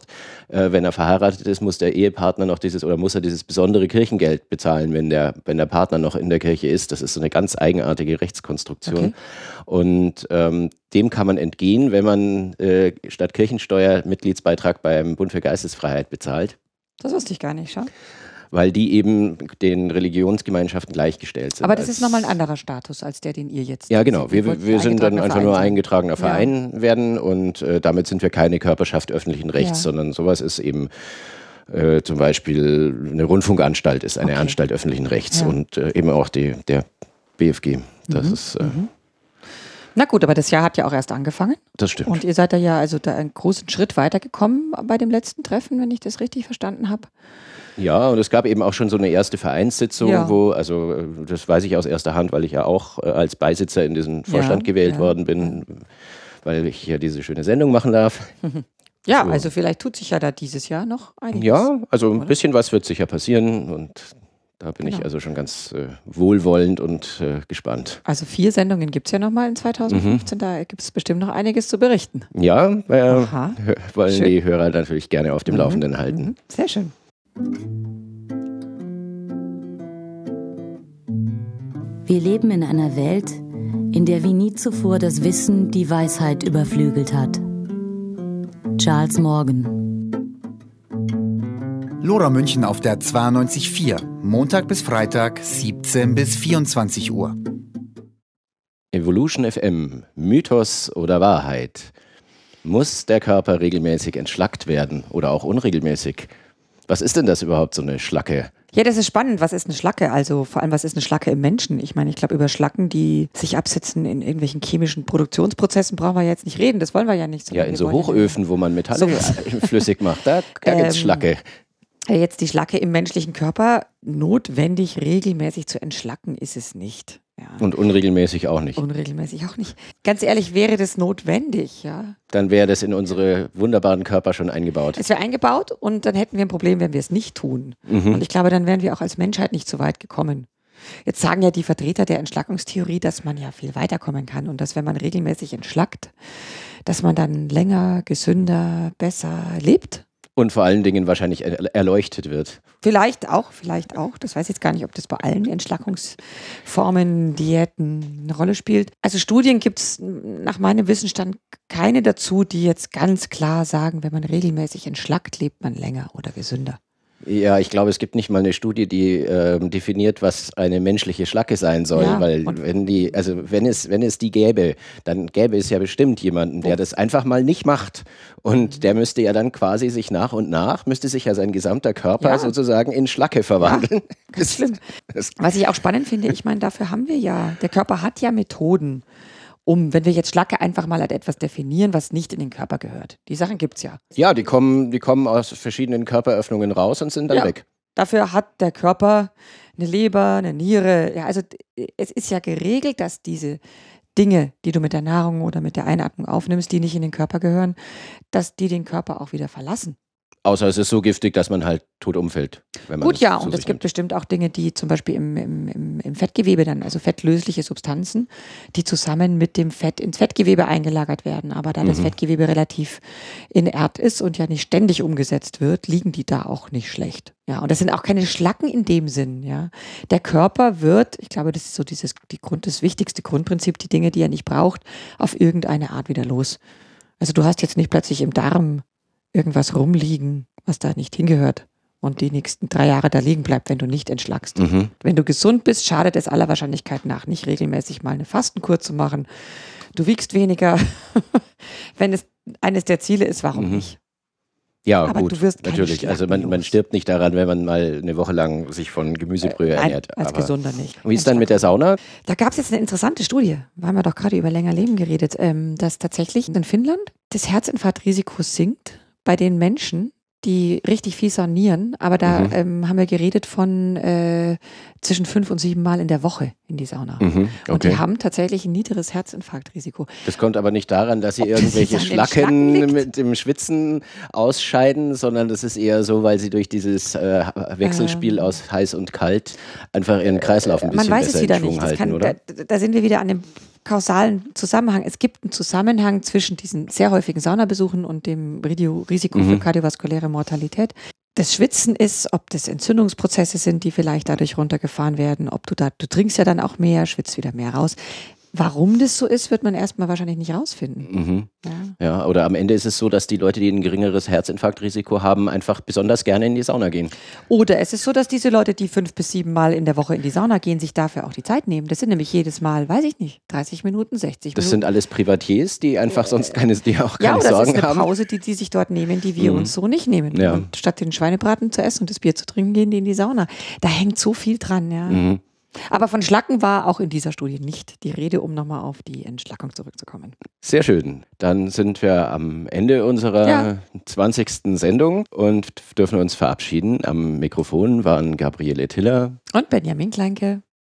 Speaker 1: äh, wenn er verheiratet ist, muss der Ehepartner noch dieses oder muss er dieses besondere Kirchengeld bezahlen, wenn der, wenn der Partner noch in der Kirche ist. Das ist so eine ganz eigenartige Rechtskonstruktion. Okay. Und ähm, dem kann man entgehen, wenn man äh, statt Kirchensteuer Mitgliedsbeitrag beim Bund für Geistesfreiheit bezahlt.
Speaker 5: Das wusste ich gar nicht, schau
Speaker 1: weil die eben den Religionsgemeinschaften gleichgestellt sind.
Speaker 5: Aber das ist nochmal ein anderer Status als der, den ihr jetzt.
Speaker 1: Ja, genau. Wir, wir, wir sind dann einfach nur eingetragener Verein ja. werden und äh, damit sind wir keine Körperschaft öffentlichen Rechts, ja. sondern sowas ist eben äh, zum Beispiel eine Rundfunkanstalt ist eine okay. Anstalt öffentlichen Rechts ja. und äh, eben auch die, der BFG. Das mhm. ist. Äh, mhm.
Speaker 5: Na gut, aber das Jahr hat ja auch erst angefangen.
Speaker 1: Das stimmt.
Speaker 5: Und ihr seid da ja also da einen großen Schritt weitergekommen bei dem letzten Treffen, wenn ich das richtig verstanden habe.
Speaker 1: Ja, und es gab eben auch schon so eine erste Vereinssitzung, ja. wo, also das weiß ich aus erster Hand, weil ich ja auch äh, als Beisitzer in diesen Vorstand ja, gewählt ja, worden bin, weil ich hier diese schöne Sendung machen darf.
Speaker 5: Ja,
Speaker 1: So.
Speaker 5: also vielleicht tut sich ja da dieses Jahr noch einiges.
Speaker 1: Ja, also ein bisschen was wird sicher passieren und da bin ich
Speaker 5: Genau.
Speaker 1: also schon ganz äh, wohlwollend und äh, gespannt.
Speaker 5: Also vier Sendungen gibt es ja nochmal in 2015, da gibt es bestimmt noch einiges zu berichten.
Speaker 1: Ja, äh, wollen
Speaker 5: Schön.
Speaker 1: die Hörer natürlich gerne auf dem
Speaker 5: Mhm.
Speaker 1: Laufenden halten.
Speaker 5: Mhm. Sehr schön.
Speaker 3: Wir leben in einer Welt, in der wie nie zuvor das Wissen die Weisheit überflügelt hat. Charles Morgan.
Speaker 4: Lora München auf der 92.4. Montag bis Freitag, 17 bis 24 Uhr.
Speaker 1: Evolution FM, Mythos oder Wahrheit? Muss der Körper regelmäßig entschlackt werden oder auch unregelmäßig? Was ist denn das überhaupt, so eine Schlacke?
Speaker 5: Ja, das ist spannend. Was ist eine Schlacke? Also vor allem, was ist eine Schlacke im Menschen? Ich meine, ich glaube, über Schlacken, die sich absetzen in irgendwelchen chemischen Produktionsprozessen, brauchen wir jetzt nicht reden. Das wollen wir ja nicht.
Speaker 1: Ja, in so
Speaker 5: ja-
Speaker 1: Hochöfen, wo man Metalle
Speaker 5: So. (laughs)
Speaker 1: flüssig macht, da, da gibt es
Speaker 5: Ähm,
Speaker 1: Schlacke.
Speaker 5: Ja, Jetzt die Schlacke im menschlichen Körper, notwendig regelmäßig zu entschlacken, ist es nicht. Ja.
Speaker 1: Und unregelmäßig auch nicht.
Speaker 5: Unregelmäßig auch nicht. Ganz ehrlich, wäre das notwendig, ja.
Speaker 1: Dann wäre das in unsere wunderbaren Körper schon eingebaut.
Speaker 5: Es wäre eingebaut und dann hätten wir ein Problem, wenn wir es nicht tun.
Speaker 1: Mhm.
Speaker 5: Und ich glaube, dann wären wir auch als Menschheit nicht so weit gekommen. Jetzt sagen ja die Vertreter der Entschlackungstheorie, dass man ja viel weiterkommen kann und dass wenn man regelmäßig entschlackt, dass man dann länger, gesünder, besser lebt.
Speaker 1: Und vor allen Dingen wahrscheinlich er erleuchtet wird.
Speaker 5: Vielleicht auch, vielleicht auch. Das weiß ich jetzt gar nicht, ob das bei allen Entschlackungsformen, Diäten eine Rolle spielt. Also Studien gibt es nach meinem Wissensstand keine dazu, die jetzt ganz klar sagen, wenn man regelmäßig entschlackt, lebt man länger oder gesünder.
Speaker 1: Ja, ich glaube, es gibt nicht mal eine Studie, die ähm, definiert, was eine menschliche Schlacke sein soll.
Speaker 5: Ja,
Speaker 1: weil wenn die, also wenn es, wenn es die gäbe, dann gäbe es ja bestimmt jemanden, der das einfach mal nicht macht.
Speaker 5: Mhm.
Speaker 1: Und der müsste ja dann quasi sich nach und nach, müsste sich ja sein gesamter Körper
Speaker 5: Ja.
Speaker 1: sozusagen in Schlacke verwandeln.
Speaker 5: Ganz (laughs) schlimm. Was ich auch spannend finde, ich meine, dafür haben wir ja, der Körper hat ja Methoden, um, wenn wir jetzt Schlacke einfach mal als etwas definieren, was nicht in den Körper gehört. Die Sachen gibt es ja.
Speaker 1: ja, die kommen, die kommen aus verschiedenen Körperöffnungen raus und sind dann
Speaker 5: Ja.
Speaker 1: weg.
Speaker 5: Dafür hat der Körper eine Leber, eine Niere. Ja, also es ist ja geregelt, dass diese Dinge, die du mit der Nahrung oder mit der Einatmung aufnimmst, die nicht in den Körper gehören, dass die den Körper auch wieder verlassen.
Speaker 1: Außer es ist so giftig, dass man halt tot umfällt. Wenn man
Speaker 5: Gut, ja, und es gibt
Speaker 1: nimmt.
Speaker 5: bestimmt auch Dinge, die zum Beispiel im, im, im, Fettgewebe dann, also fettlösliche Substanzen, die zusammen mit dem Fett ins Fettgewebe eingelagert werden. Aber da das
Speaker 1: Mhm.
Speaker 5: Fettgewebe relativ inert ist und ja nicht ständig umgesetzt wird, liegen die da auch nicht schlecht. Ja, und das sind auch keine Schlacken in dem Sinn, ja. Der Körper wird, ich glaube, das ist so dieses, die Grund, das wichtigste Grundprinzip, die Dinge, die er nicht braucht, auf irgendeine Art wieder los. Also du hast jetzt nicht plötzlich im Darm irgendwas rumliegen, was da nicht hingehört und die nächsten drei Jahre da liegen bleibt, wenn du nicht entschlackst.
Speaker 1: Mhm.
Speaker 5: Wenn du gesund bist, schadet es aller Wahrscheinlichkeit nach nicht regelmäßig mal eine Fastenkur zu machen. Du wiegst weniger. (laughs) wenn es eines der Ziele ist, warum
Speaker 1: Mhm.
Speaker 5: nicht?
Speaker 1: Ja,
Speaker 5: Aber
Speaker 1: gut,
Speaker 5: du wirst keine
Speaker 1: natürlich. Also man, man stirbt nicht daran, wenn man mal eine Woche lang sich von Gemüsebrühe
Speaker 5: Nein,
Speaker 1: ernährt.
Speaker 5: als
Speaker 1: aber
Speaker 5: Gesunder nicht.
Speaker 1: Wie ist dann mit der Sauna?
Speaker 5: Da gab es jetzt eine interessante Studie, wir haben ja doch gerade über länger Leben geredet, ähm, dass tatsächlich in Finnland das Herzinfarktrisiko sinkt bei den Menschen, die richtig viel saunieren. Aber da
Speaker 1: Mhm.
Speaker 5: ähm, haben wir geredet von äh, zwischen fünf und sieben Mal in der Woche in die Sauna.
Speaker 1: Mhm,
Speaker 5: Und
Speaker 1: okay.
Speaker 5: die haben tatsächlich ein niederes Herzinfarktrisiko.
Speaker 1: Das kommt aber nicht daran, dass sie
Speaker 5: Ob
Speaker 1: irgendwelche
Speaker 5: Schlacken
Speaker 1: mit dem Schwitzen ausscheiden, sondern das ist eher so, weil sie durch dieses äh, Wechselspiel
Speaker 5: Ähm.
Speaker 1: aus heiß und kalt einfach ihren Kreislauf ein
Speaker 5: Man
Speaker 1: bisschen
Speaker 5: weiß es
Speaker 1: besser
Speaker 5: wieder
Speaker 1: in Schwung
Speaker 5: nicht.
Speaker 1: Halten,
Speaker 5: kann,
Speaker 1: oder?
Speaker 5: Da, da sind wir wieder an dem kausalen Zusammenhang. Es gibt einen Zusammenhang zwischen diesen sehr häufigen Saunabesuchen und dem Risiko
Speaker 1: Mhm.
Speaker 5: für kardiovaskuläre Mortalität. Das Schwitzen ist, ob das Entzündungsprozesse sind, die vielleicht dadurch runtergefahren werden, ob du da, du trinkst ja dann auch mehr, schwitzt wieder mehr raus. Warum das so ist, wird man erstmal wahrscheinlich nicht rausfinden.
Speaker 1: Mhm.
Speaker 5: Ja.
Speaker 1: Ja, oder am Ende ist es so, dass die Leute, die ein geringeres Herzinfarktrisiko haben, einfach besonders gerne in die Sauna gehen.
Speaker 5: Oder es ist so, dass diese Leute, die fünf bis sieben Mal in der Woche in die Sauna gehen, sich dafür auch die Zeit nehmen. Das sind nämlich jedes Mal, weiß ich nicht, 30 Minuten, 60
Speaker 1: Das
Speaker 5: Minuten.
Speaker 1: sind alles Privatiers, die einfach sonst keine, die auch
Speaker 5: Ja,
Speaker 1: keine
Speaker 5: oder das
Speaker 1: Sorgen
Speaker 5: ist eine
Speaker 1: haben.
Speaker 5: Pause, die die sich dort nehmen, die wir
Speaker 1: Mhm.
Speaker 5: uns so nicht nehmen.
Speaker 1: Ja.
Speaker 5: Und statt den Schweinebraten zu essen und das Bier zu trinken, gehen die in die Sauna. Da hängt so viel dran, ja.
Speaker 1: Mhm.
Speaker 5: Aber von Schlacken war auch in dieser Studie nicht die Rede, um nochmal auf die Entschlackung zurückzukommen.
Speaker 1: Sehr schön. Dann sind wir am Ende unserer
Speaker 5: Ja.
Speaker 1: 20. Sendung und dürfen uns verabschieden. Am Mikrofon waren Gabriele Tiller.
Speaker 5: Und Benjamin Kleinke.